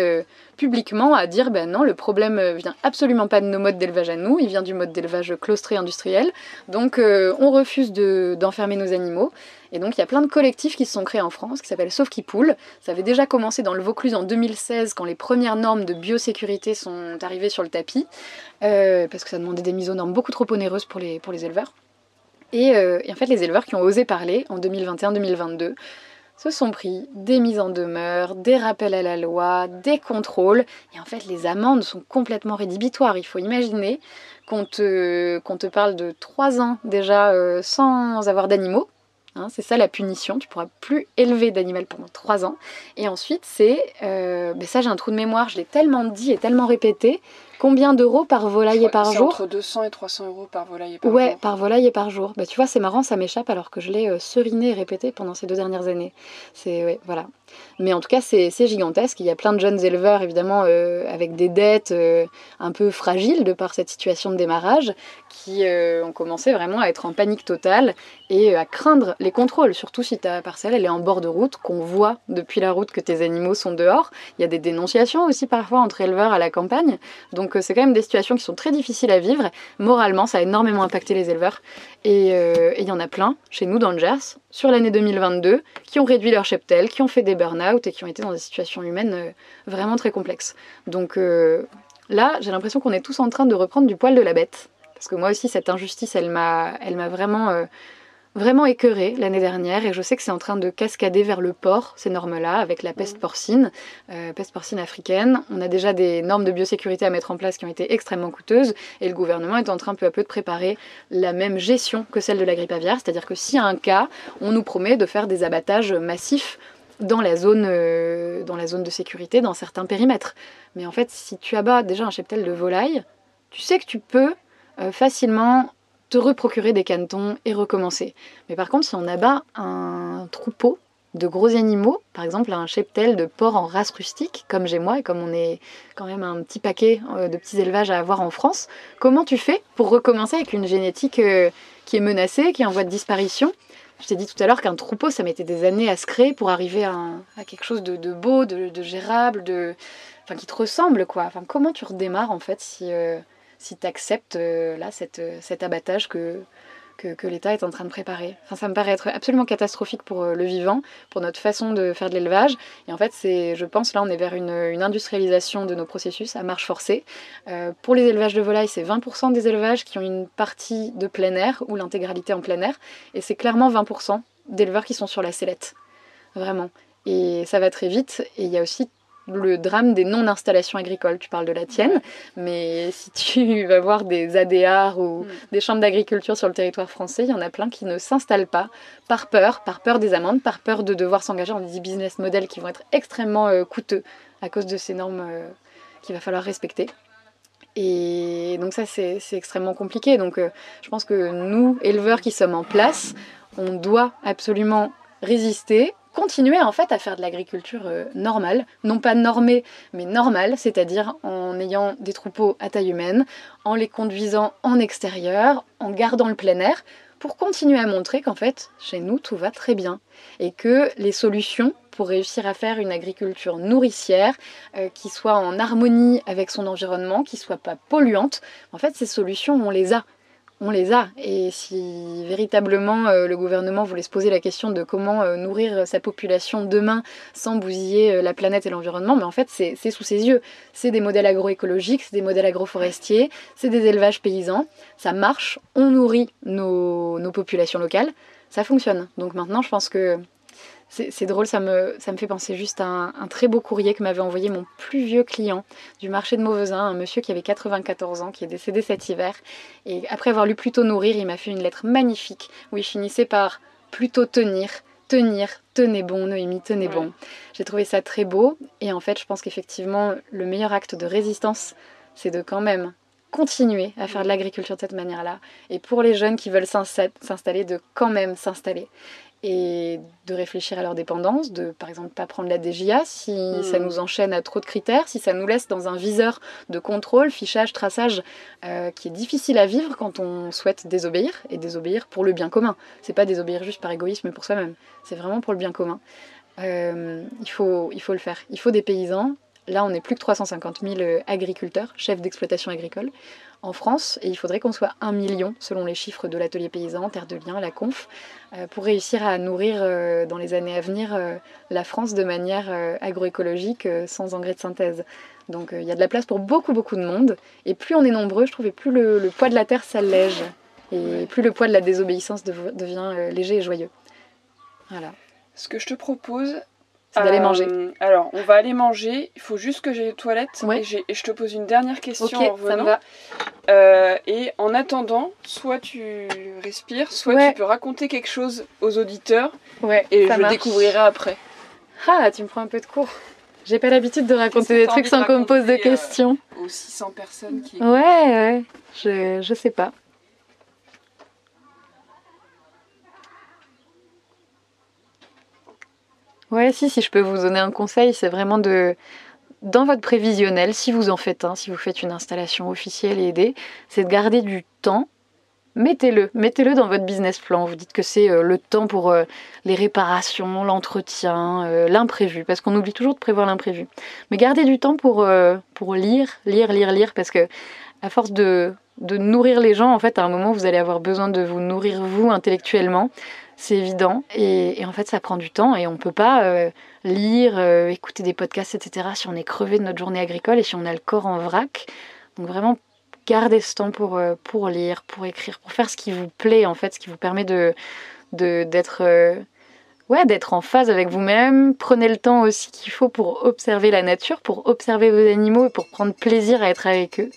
publiquement à dire ben non, le problème vient absolument pas de nos modes d'élevage à nous, il vient du mode d'élevage claustré industriel. Donc on refuse d'enfermer de, nos animaux. Et donc il y a plein de collectifs qui se sont créés en France, qui s'appellent Sauf qui poule. Ça avait déjà commencé dans le Vaucluse en 2016, quand les premières normes de biosécurité sont arrivées sur le tapis, euh, parce que ça demandait des mises aux normes beaucoup trop onéreuses pour les, pour les éleveurs. Et, et en fait, les éleveurs qui ont osé parler en 2021-2022, se sont pris des mises en demeure, des rappels à la loi, des contrôles. Et en fait, les amendes sont complètement rédhibitoires. Il faut imaginer qu'on te, te parle de 3 ans déjà euh, sans avoir d'animaux. Hein, c'est ça la punition, tu pourras plus élever d'animal pendant 3 ans. Et ensuite, c'est. Euh, ben ça, j'ai un trou de mémoire, je l'ai tellement dit et tellement répété. Combien d'euros par volaille et par jour Entre 200 et 300 euros par volaille et par ouais, jour. Ouais, par volaille et par jour. Bah, tu vois, c'est marrant, ça m'échappe alors que je l'ai euh, seriné et répété pendant ces deux dernières années. C'est, ouais, voilà. Mais en tout cas, c'est gigantesque. Il y a plein de jeunes éleveurs, évidemment, euh, avec des dettes euh, un peu fragiles de par cette situation de démarrage, qui euh, ont commencé vraiment à être en panique totale et à craindre les contrôles, surtout si ta parcelle elle est en bord de route, qu'on voit depuis la route que tes animaux sont dehors. Il y a des dénonciations aussi parfois entre éleveurs à la campagne. Donc c'est quand même des situations qui sont très difficiles à vivre. Moralement, ça a énormément impacté les éleveurs. Et il y en a plein chez nous dans le Gers, sur l'année 2022, qui ont réduit leur cheptel, qui ont fait des burn-out et qui ont été dans des situations humaines euh, vraiment très complexes. Donc euh, là, j'ai l'impression qu'on est tous en train de reprendre du poil de la bête. Parce que moi aussi, cette injustice, elle m'a, vraiment, euh, vraiment écœurée l'année dernière. Et je sais que c'est en train de cascader vers le port, ces normes-là, avec la peste porcine, euh, peste porcine africaine. On a déjà des normes de biosécurité à mettre en place qui ont été extrêmement coûteuses. Et le gouvernement est en train peu à peu de préparer la même gestion que celle de la grippe aviaire. C'est-à-dire que s'il y a un cas, on nous promet de faire des abattages massifs dans la zone, euh, dans la zone de sécurité, dans certains périmètres. Mais en fait, si tu abats déjà un cheptel de volaille, tu sais que tu peux euh, facilement te reprocurer des canetons et recommencer. Mais par contre, si on abat un troupeau de gros animaux, par exemple un cheptel de porcs en race rustique, comme j'ai moi, et comme on est quand même un petit paquet euh, de petits élevages à avoir en France, comment tu fais pour recommencer avec une génétique euh, qui est menacée, qui est en voie de disparition? Je t'ai dit tout à l'heure qu'un troupeau, ça mettait des années à se créer pour arriver à, quelque chose de, beau, de, de, gérable, de, enfin, qui te ressemble, quoi. Enfin, comment tu redémarres, en fait, si, euh, si tu acceptes euh, là, cette, cet abattage que, que, l'État est en train de préparer. Enfin, ça me paraît être absolument catastrophique pour euh, le vivant, pour notre façon de faire de l'élevage. Et en fait, c'est, je pense, là, on est vers une, une, industrialisation de nos processus à marche forcée. Euh, pour les élevages de volailles, c'est 20% des élevages qui ont une partie de plein air ou l'intégralité en plein air. Et c'est clairement 20% d'éleveurs qui sont sur la sellette. Vraiment. Et ça va très vite. Et il y a aussi le drame des non-installations agricoles. Tu parles de la tienne, mais si tu vas voir des ADR ou Mm. des chambres d'agriculture sur le territoire français, il y en a plein qui ne s'installent pas par peur, par peur des amendes, par peur de devoir s'engager dans des business models qui vont être extrêmement euh, coûteux à cause de ces normes euh, qu'il va falloir respecter. Et donc ça, c'est c'est extrêmement compliqué. Donc euh, je pense que nous, éleveurs qui sommes en place, on doit absolument résister, continuer en fait à faire de l'agriculture euh, normale, non pas normée, mais normale, c'est-à-dire en ayant des troupeaux à taille humaine, en les conduisant en extérieur, en gardant le plein air, pour continuer à montrer qu'en fait, chez nous, tout va très bien. Et que les solutions pour réussir à faire une agriculture nourricière, euh, qui soit en harmonie avec son environnement, qui soit pas polluante, en fait, ces solutions, on les a. On les a. Et si véritablement euh, le gouvernement voulait se poser la question de comment euh, nourrir sa population demain sans bousiller euh, la planète et l'environnement, mais en fait, c'est sous ses yeux. C'est des modèles agroécologiques, c'est des modèles agroforestiers, c'est des élevages paysans. Ça marche, on nourrit nos populations locales, ça fonctionne. Donc maintenant, je pense que c'est drôle, ça me, ça me fait penser juste à un, un très beau courrier que m'avait envoyé mon plus vieux client du marché de Mauvesin, un monsieur qui avait 94 ans, qui est décédé cet hiver. Et après avoir lu Plutôt Nourrir, il m'a fait une lettre magnifique où il finissait par Plutôt tenir, tenir, tenez bon, Noémie, tenez Ouais. bon. J'ai trouvé ça très beau. Et en fait, je pense qu'effectivement, le meilleur acte de résistance, c'est de quand même continuer à faire de l'agriculture de cette manière-là. Et pour les jeunes qui veulent s'insta- s'installer, de quand même s'installer. Et de réfléchir à leur dépendance, de par exemple pas prendre la DGA si Hmm. ça nous enchaîne à trop de critères, si ça nous laisse dans un viseur de contrôle, fichage, traçage euh, qui est difficile à vivre quand on souhaite désobéir et désobéir pour le bien commun. C'est pas désobéir juste par égoïsme pour soi-même, c'est vraiment pour le bien commun. Euh, il, faut, il faut le faire. Il faut des paysans. Là, on est plus que 350 000 euh, agriculteurs, chefs d'exploitation agricole en France, et il faudrait qu'on soit un million, selon les chiffres de l'atelier paysan, Terre de Liens, la Conf, euh, pour réussir à nourrir euh, dans les années à venir la France de manière agroécologique, sans engrais de synthèse. Donc il y a de la place pour beaucoup, beaucoup de monde, et plus on est nombreux, je trouve, et plus le, le poids de la terre s'allège, et plus le poids de la désobéissance dev- devient léger et joyeux. Voilà. Ce que je te propose. C'est d'aller euh, manger. Alors, on va aller manger. Il faut juste que j'aille aux toilettes. Ouais. Et, je te pose une dernière question en ça me va. Euh, et en attendant, soit tu respires, soit Ouais. tu peux raconter quelque chose aux auditeurs Ouais, et ça je marche. découvrirai après. Ah, tu me prends un peu de cours. J'ai pas l'habitude de raconter des trucs sans qu'on me pose de euh, questions. Aux 600 personnes qui. Ouais, ouais, je, je sais pas. Ouais, si, si je peux vous donner un conseil, c'est vraiment de, dans votre prévisionnel, si vous en faites un, si vous faites une installation officielle et aidée, c'est de garder du temps. Mettez-le, mettez-le dans votre business plan. Vous dites que c'est euh, le temps pour euh, les réparations, l'entretien, euh, l'imprévu, parce qu'on oublie toujours de prévoir l'imprévu. Mais gardez du temps pour, pour lire, lire, lire, lire, parce que à force de, de nourrir les gens, en fait, à un moment, vous allez avoir besoin de vous nourrir vous intellectuellement. C'est évident. Et, en fait, ça prend du temps et on peut pas euh, lire, euh, écouter des podcasts, etc. si on est crevé de notre journée agricole et si on a le corps en vrac. Donc vraiment, gardez ce temps pour, euh, pour lire, pour écrire, pour faire ce qui vous plaît, en fait, ce qui vous permet de d'être ouais, d'être en phase avec vous-même. Prenez le temps aussi qu'il faut pour observer la nature, pour observer vos animaux et pour prendre plaisir à être avec eux.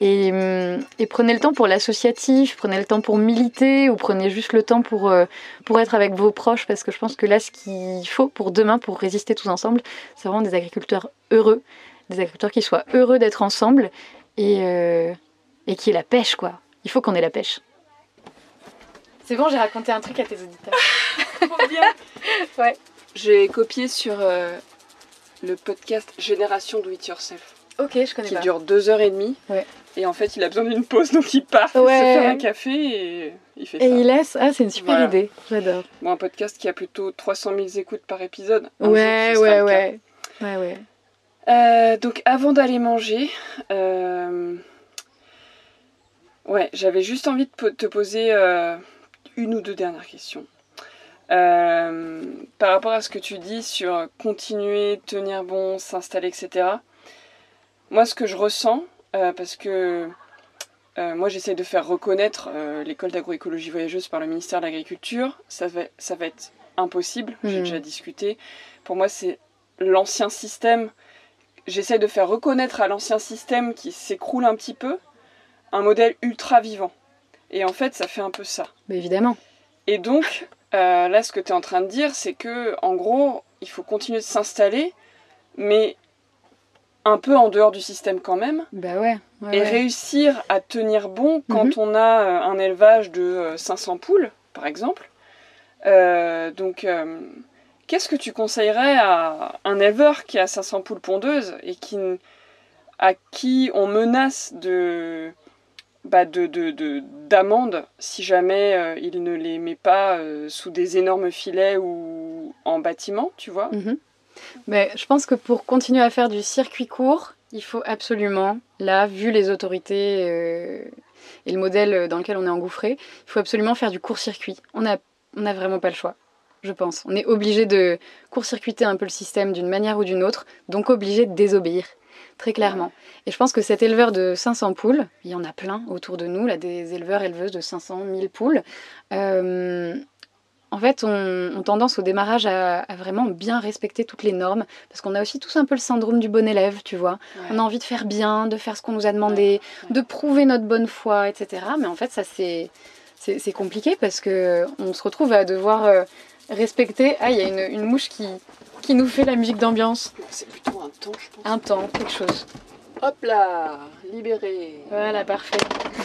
Et, hum, et prenez le temps pour l'associatif, prenez le temps pour militer ou prenez juste le temps pour, euh, pour être avec vos proches parce que je pense que là, ce qu'il faut pour demain, pour résister tous ensemble, c'est vraiment des agriculteurs heureux, des agriculteurs qui soient heureux d'être ensemble et, euh, et qui aient la pêche, quoi. Il faut qu'on ait la pêche. C'est bon, j'ai raconté un truc à tes auditeurs. Trop bien Ouais. J'ai copié sur euh, le podcast Génération Do It Yourself Ok, je connais qui pas. dure deux heures et demie. Ouais. Et en fait, il a besoin d'une pause, donc il part Ouais. se faire un café et il fait Et ça. il laisse. Ah, c'est une super Voilà. idée. J'adore. Bon, un podcast qui a plutôt 300 000 écoutes par épisode. Un Ouais, ouais, ouais. Ouais, ouais. Euh, donc avant d'aller manger, euh, ouais, j'avais juste envie de te poser euh, une ou deux dernières questions. Par rapport à ce que tu dis sur continuer, tenir bon, s'installer, etc. Moi, ce que je ressens, parce que euh, moi j'essaie de faire reconnaître euh, l'école d'agroécologie voyageuse par le ministère de l'Agriculture, ça va, ça va être impossible, j'ai Mhm. déjà discuté. Pour moi, c'est l'ancien système j'essaie de faire reconnaître à l'ancien système qui s'écroule un petit peu un modèle ultra vivant. Et en fait, ça fait un peu ça. Mais évidemment. Et donc, euh, là, ce que tu es en train de dire, c'est que, en gros, il faut continuer de s'installer, mais un peu en dehors du système quand même, Bah ouais. ouais, et ouais. réussir à tenir bon quand Mhm. on a euh, un élevage de euh, 500 poules, par exemple. Euh, donc, euh, qu'est-ce que tu conseillerais à un éleveur qui a 500 poules pondeuses et qui, à qui on menace de bah, de, de, de- d'amende si jamais euh, il ne les met pas euh, sous des énormes filets ou en bâtiment, tu vois? Mhm. Je pense que pour continuer à faire du circuit court, il faut absolument, là, vu les autorités euh, et le modèle dans lequel on est engouffré, il faut absolument faire du court-circuit. On n'a on a vraiment pas le choix, je pense. On est obligé de court-circuiter un peu le système d'une manière ou d'une autre, donc obligé de désobéir, très clairement. Et je pense que cet éleveur de 500 poules, il y en a plein autour de nous, là, des éleveurs éleveuses de 500 000 poules, euh, en fait, on, on tendance au démarrage à, à vraiment bien respecter toutes les normes, parce qu'on a aussi tous un peu le syndrome du bon élève, tu vois. On a envie de faire bien, de faire ce qu'on nous a demandé, de prouver notre bonne foi, etc. Mais en fait, ça c'est compliqué parce que on se retrouve à devoir euh, respecter. Ah, il y a une, une mouche qui qui nous fait la musique d'ambiance. C'est plutôt un temps, je pense. Un temps, quelque chose. Hop là Libéré Voilà, parfait.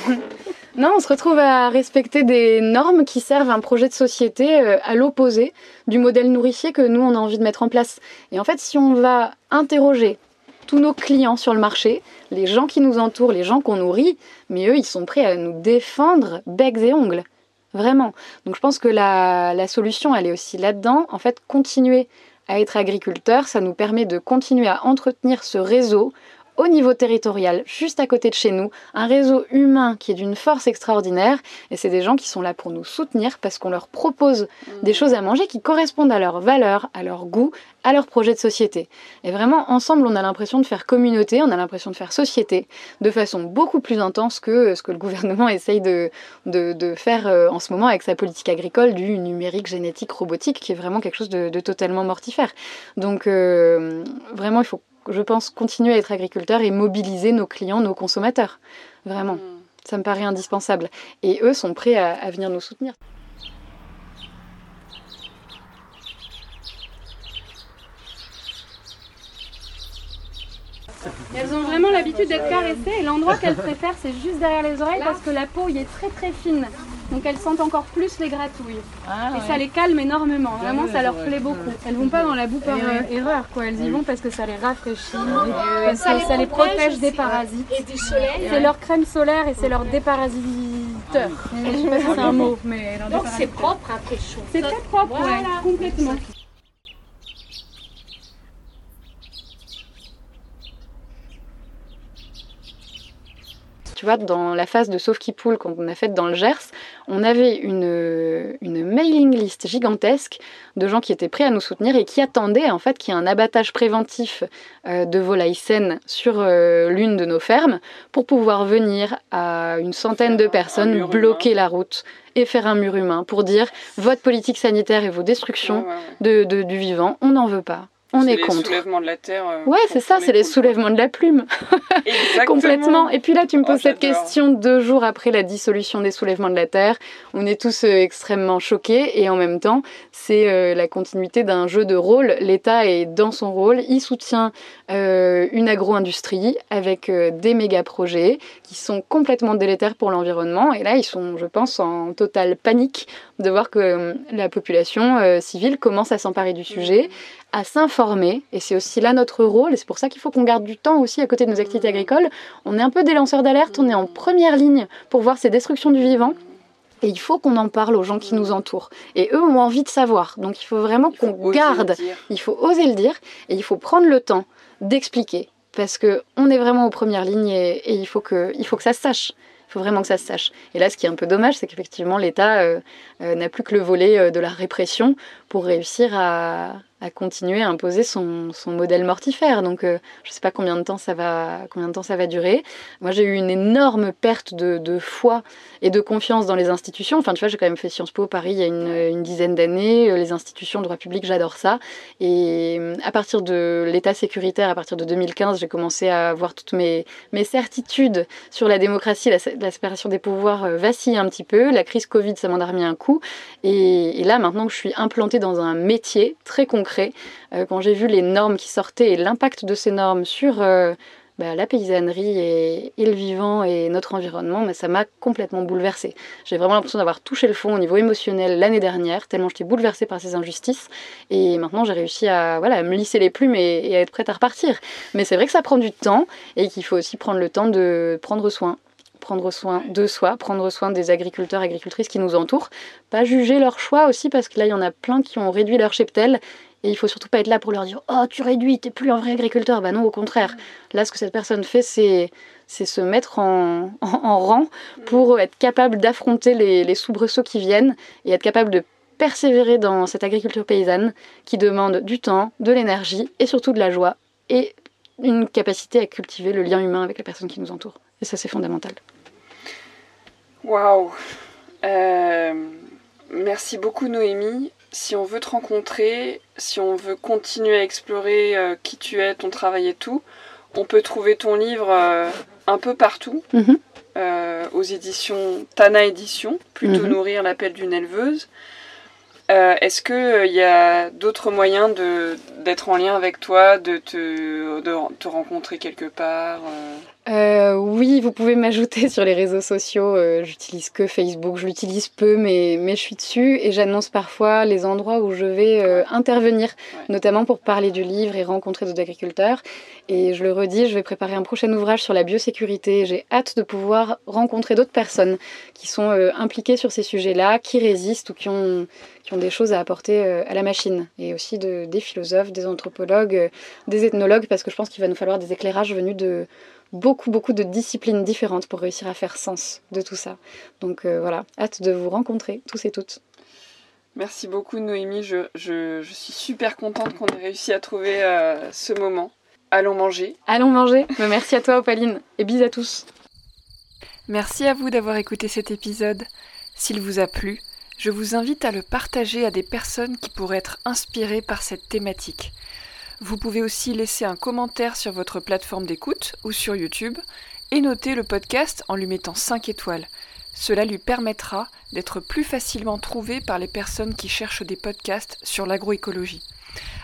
non, on se retrouve à respecter des normes qui servent un projet de société euh, à l'opposé du modèle nourricier que nous, on a envie de mettre en place. Et en fait, si on va interroger tous nos clients sur le marché, les gens qui nous entourent, les gens qu'on nourrit, mais eux, ils sont prêts à nous défendre becs et ongles. Vraiment. Donc je pense que la, la solution, elle est aussi là-dedans. En fait, continuer à être agriculteur, ça nous permet de continuer à entretenir ce réseau au niveau territorial, juste à côté de chez nous, un réseau humain qui est d'une force extraordinaire. Et c'est des gens qui sont là pour nous soutenir parce qu'on leur propose des choses à manger qui correspondent à leurs valeurs, à leur goût, à leur projet de société. Et vraiment, ensemble, on a l'impression de faire communauté, on a l'impression de faire société de façon beaucoup plus intense que ce que le gouvernement essaye de, de, de faire euh, en ce moment avec sa politique agricole du numérique, génétique, robotique, qui est vraiment quelque chose de, de totalement mortifère. Donc, euh, vraiment, il faut je pense, continuer à être agriculteur et mobiliser nos clients, nos consommateurs. Vraiment, Mm. ça me paraît indispensable. Et eux sont prêts à, à venir nous soutenir. Elles ont vraiment l'habitude d'être caressées et l'endroit qu'elles préfèrent c'est juste derrière les oreilles parce que la peau y est très très fine. Donc elles sentent encore plus les gratouilles. et ça les calme énormément. Vraiment ça leur plaît beaucoup. Elles vont pas dans la boue par euh, erreur quoi. Elles y vont parce que ça les rafraîchit, parce que ça les protège des parasites. Et du soleil. C'est leur crème solaire et c'est leur déparasiteur. Je sais pas si c'est un mot, mais Donc c'est propre après chaud. C'est très propre, ouais, complètement. Tu vois, dans la phase de Sauve qui poule qu'on a faite dans le Gers, on avait une, une mailing list gigantesque de gens qui étaient prêts à nous soutenir et qui attendaient en fait qu'il y ait un abattage préventif euh, de volailles saines sur euh, l'une de nos fermes pour pouvoir venir à une centaine de personnes bloquer la route et faire un mur humain pour dire votre politique sanitaire et vos destructions Ouais, ouais, ouais. de, de- du vivant, on n'en veut pas. On C'est est les contre. soulèvements de la terre. euh, Ouais, c'est ça, c'est les soulèvements de la plume. Complètement. Et puis là, tu me Oh, poses cette j'adore. question deux jours après la dissolution des soulèvements de la Terre. On est tous euh, extrêmement choqués et en même temps, c'est euh, la continuité d'un jeu de rôle. L'État est dans son rôle. Il soutient euh, une agro-industrie avec des méga projets qui sont complètement délétères pour l'environnement. Et là, ils sont, je pense, en totale panique de voir que la population civile commence à s'emparer du sujet à s'informer, et c'est aussi là notre rôle, et c'est pour ça qu'il faut qu'on garde du temps aussi à côté de nos activités agricoles. On est un peu des lanceurs d'alerte, on est en première ligne pour voir ces destructions du vivant, et il faut qu'on en parle aux gens qui nous entourent. Et eux ont envie de savoir, donc il faut vraiment qu'on garde, il faut oser le dire, et il faut prendre le temps d'expliquer, parce que on est vraiment aux premières lignes, et, et il, faut que, il faut que ça se sache. Il faut vraiment que ça se sache. Et là, ce qui est un peu dommage, c'est qu'effectivement, l'État euh, euh, n'a plus que le volet euh, de la répression pour réussir à, à continuer à imposer son, son modèle mortifère. Donc euh, je ne sais pas combien de temps ça va, combien de temps ça va durer. Moi j'ai eu une énorme perte de, de, foi et de confiance dans les institutions. Enfin tu vois j'ai quand même fait Sciences Po Paris il y a une, une dizaine d'années. Les institutions de droit public j'adore ça. Et euh, à partir de l'état sécuritaire, à partir de 2015, j'ai commencé à voir toutes mes, mes certitudes sur la démocratie, la, la séparation des pouvoirs euh, vaciller un petit peu. La crise Covid ça m'en a remis un coup. Et, et là maintenant que je suis implantée dans un métier très concret, euh, quand j'ai vu les normes qui sortaient et l'impact de ces normes sur euh, bah, la paysannerie et, le vivant et notre environnement, ça m'a complètement bouleversée. J'ai vraiment l'impression d'avoir touché le fond au niveau émotionnel l'année dernière, tellement j'étais bouleversée par ces injustices. Et maintenant, j'ai réussi à me lisser les plumes et, et à être prête à repartir. Mais c'est vrai que ça prend du temps et qu'il faut aussi prendre le temps de prendre soin prendre soin de soi, prendre soin des agriculteurs, agricultrices qui nous entourent, pas juger leur choix aussi parce que là il y en a plein qui ont réduit leur cheptel et il faut surtout pas être là pour leur dire Oh, tu réduis, t'es plus un vrai agriculteur. Bah non, au contraire. Là, ce que cette personne fait, c'est, c'est se mettre en, en, en, rang pour être capable d'affronter les, les soubresauts qui viennent et être capable de persévérer dans cette agriculture paysanne qui demande du temps, de l'énergie et surtout de la joie et une capacité à cultiver le lien humain avec les personnes qui nous entourent. Et ça, c'est fondamental. Waouh euh, Merci beaucoup, Noémie si on veut te rencontrer, si on veut continuer à explorer euh, qui tu es, ton travail et tout, on peut trouver ton livre euh, un peu partout, mm -hmm. euh, aux éditions Tana Édition, plutôt mm -hmm. Nourrir l'appel d'une éleveuse. Est-ce qu'il y a d'autres moyens d'être en lien avec toi, de te, de te rencontrer quelque part euh, oui, vous pouvez m'ajouter sur les réseaux sociaux. Euh, j'utilise que Facebook, je l'utilise peu, mais, mais je suis dessus et j'annonce parfois les endroits où je vais euh, intervenir, ouais. notamment pour parler du livre et rencontrer d'autres agriculteurs. Et je le redis, je vais préparer un prochain ouvrage sur la biosécurité. J'ai hâte de pouvoir rencontrer d'autres personnes qui sont euh, impliquées sur ces sujets-là, qui résistent ou qui ont, qui ont des choses à apporter euh, à la machine. Et aussi de, des philosophes, des anthropologues, euh, des ethnologues, parce que je pense qu'il va nous falloir des éclairages venus de beaucoup, beaucoup de disciplines différentes pour réussir à faire sens de tout ça. Donc euh, voilà, hâte de vous rencontrer, tous et toutes. Merci beaucoup Noémie, je, je, je suis super contente qu'on ait réussi à trouver euh, ce moment. Allons manger. Allons manger. Merci à toi Opaline et bisous à tous. Merci à vous d'avoir écouté cet épisode. S'il vous a plu, je vous invite à le partager à des personnes qui pourraient être inspirées par cette thématique. Vous pouvez aussi laisser un commentaire sur votre plateforme d'écoute ou sur YouTube et noter le podcast en lui mettant 5 étoiles. Cela lui permettra d'être plus facilement trouvé par les personnes qui cherchent des podcasts sur l'agroécologie.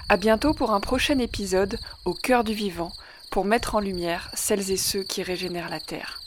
À bientôt pour un prochain épisode au cœur du vivant pour mettre en lumière celles et ceux qui régénèrent la terre.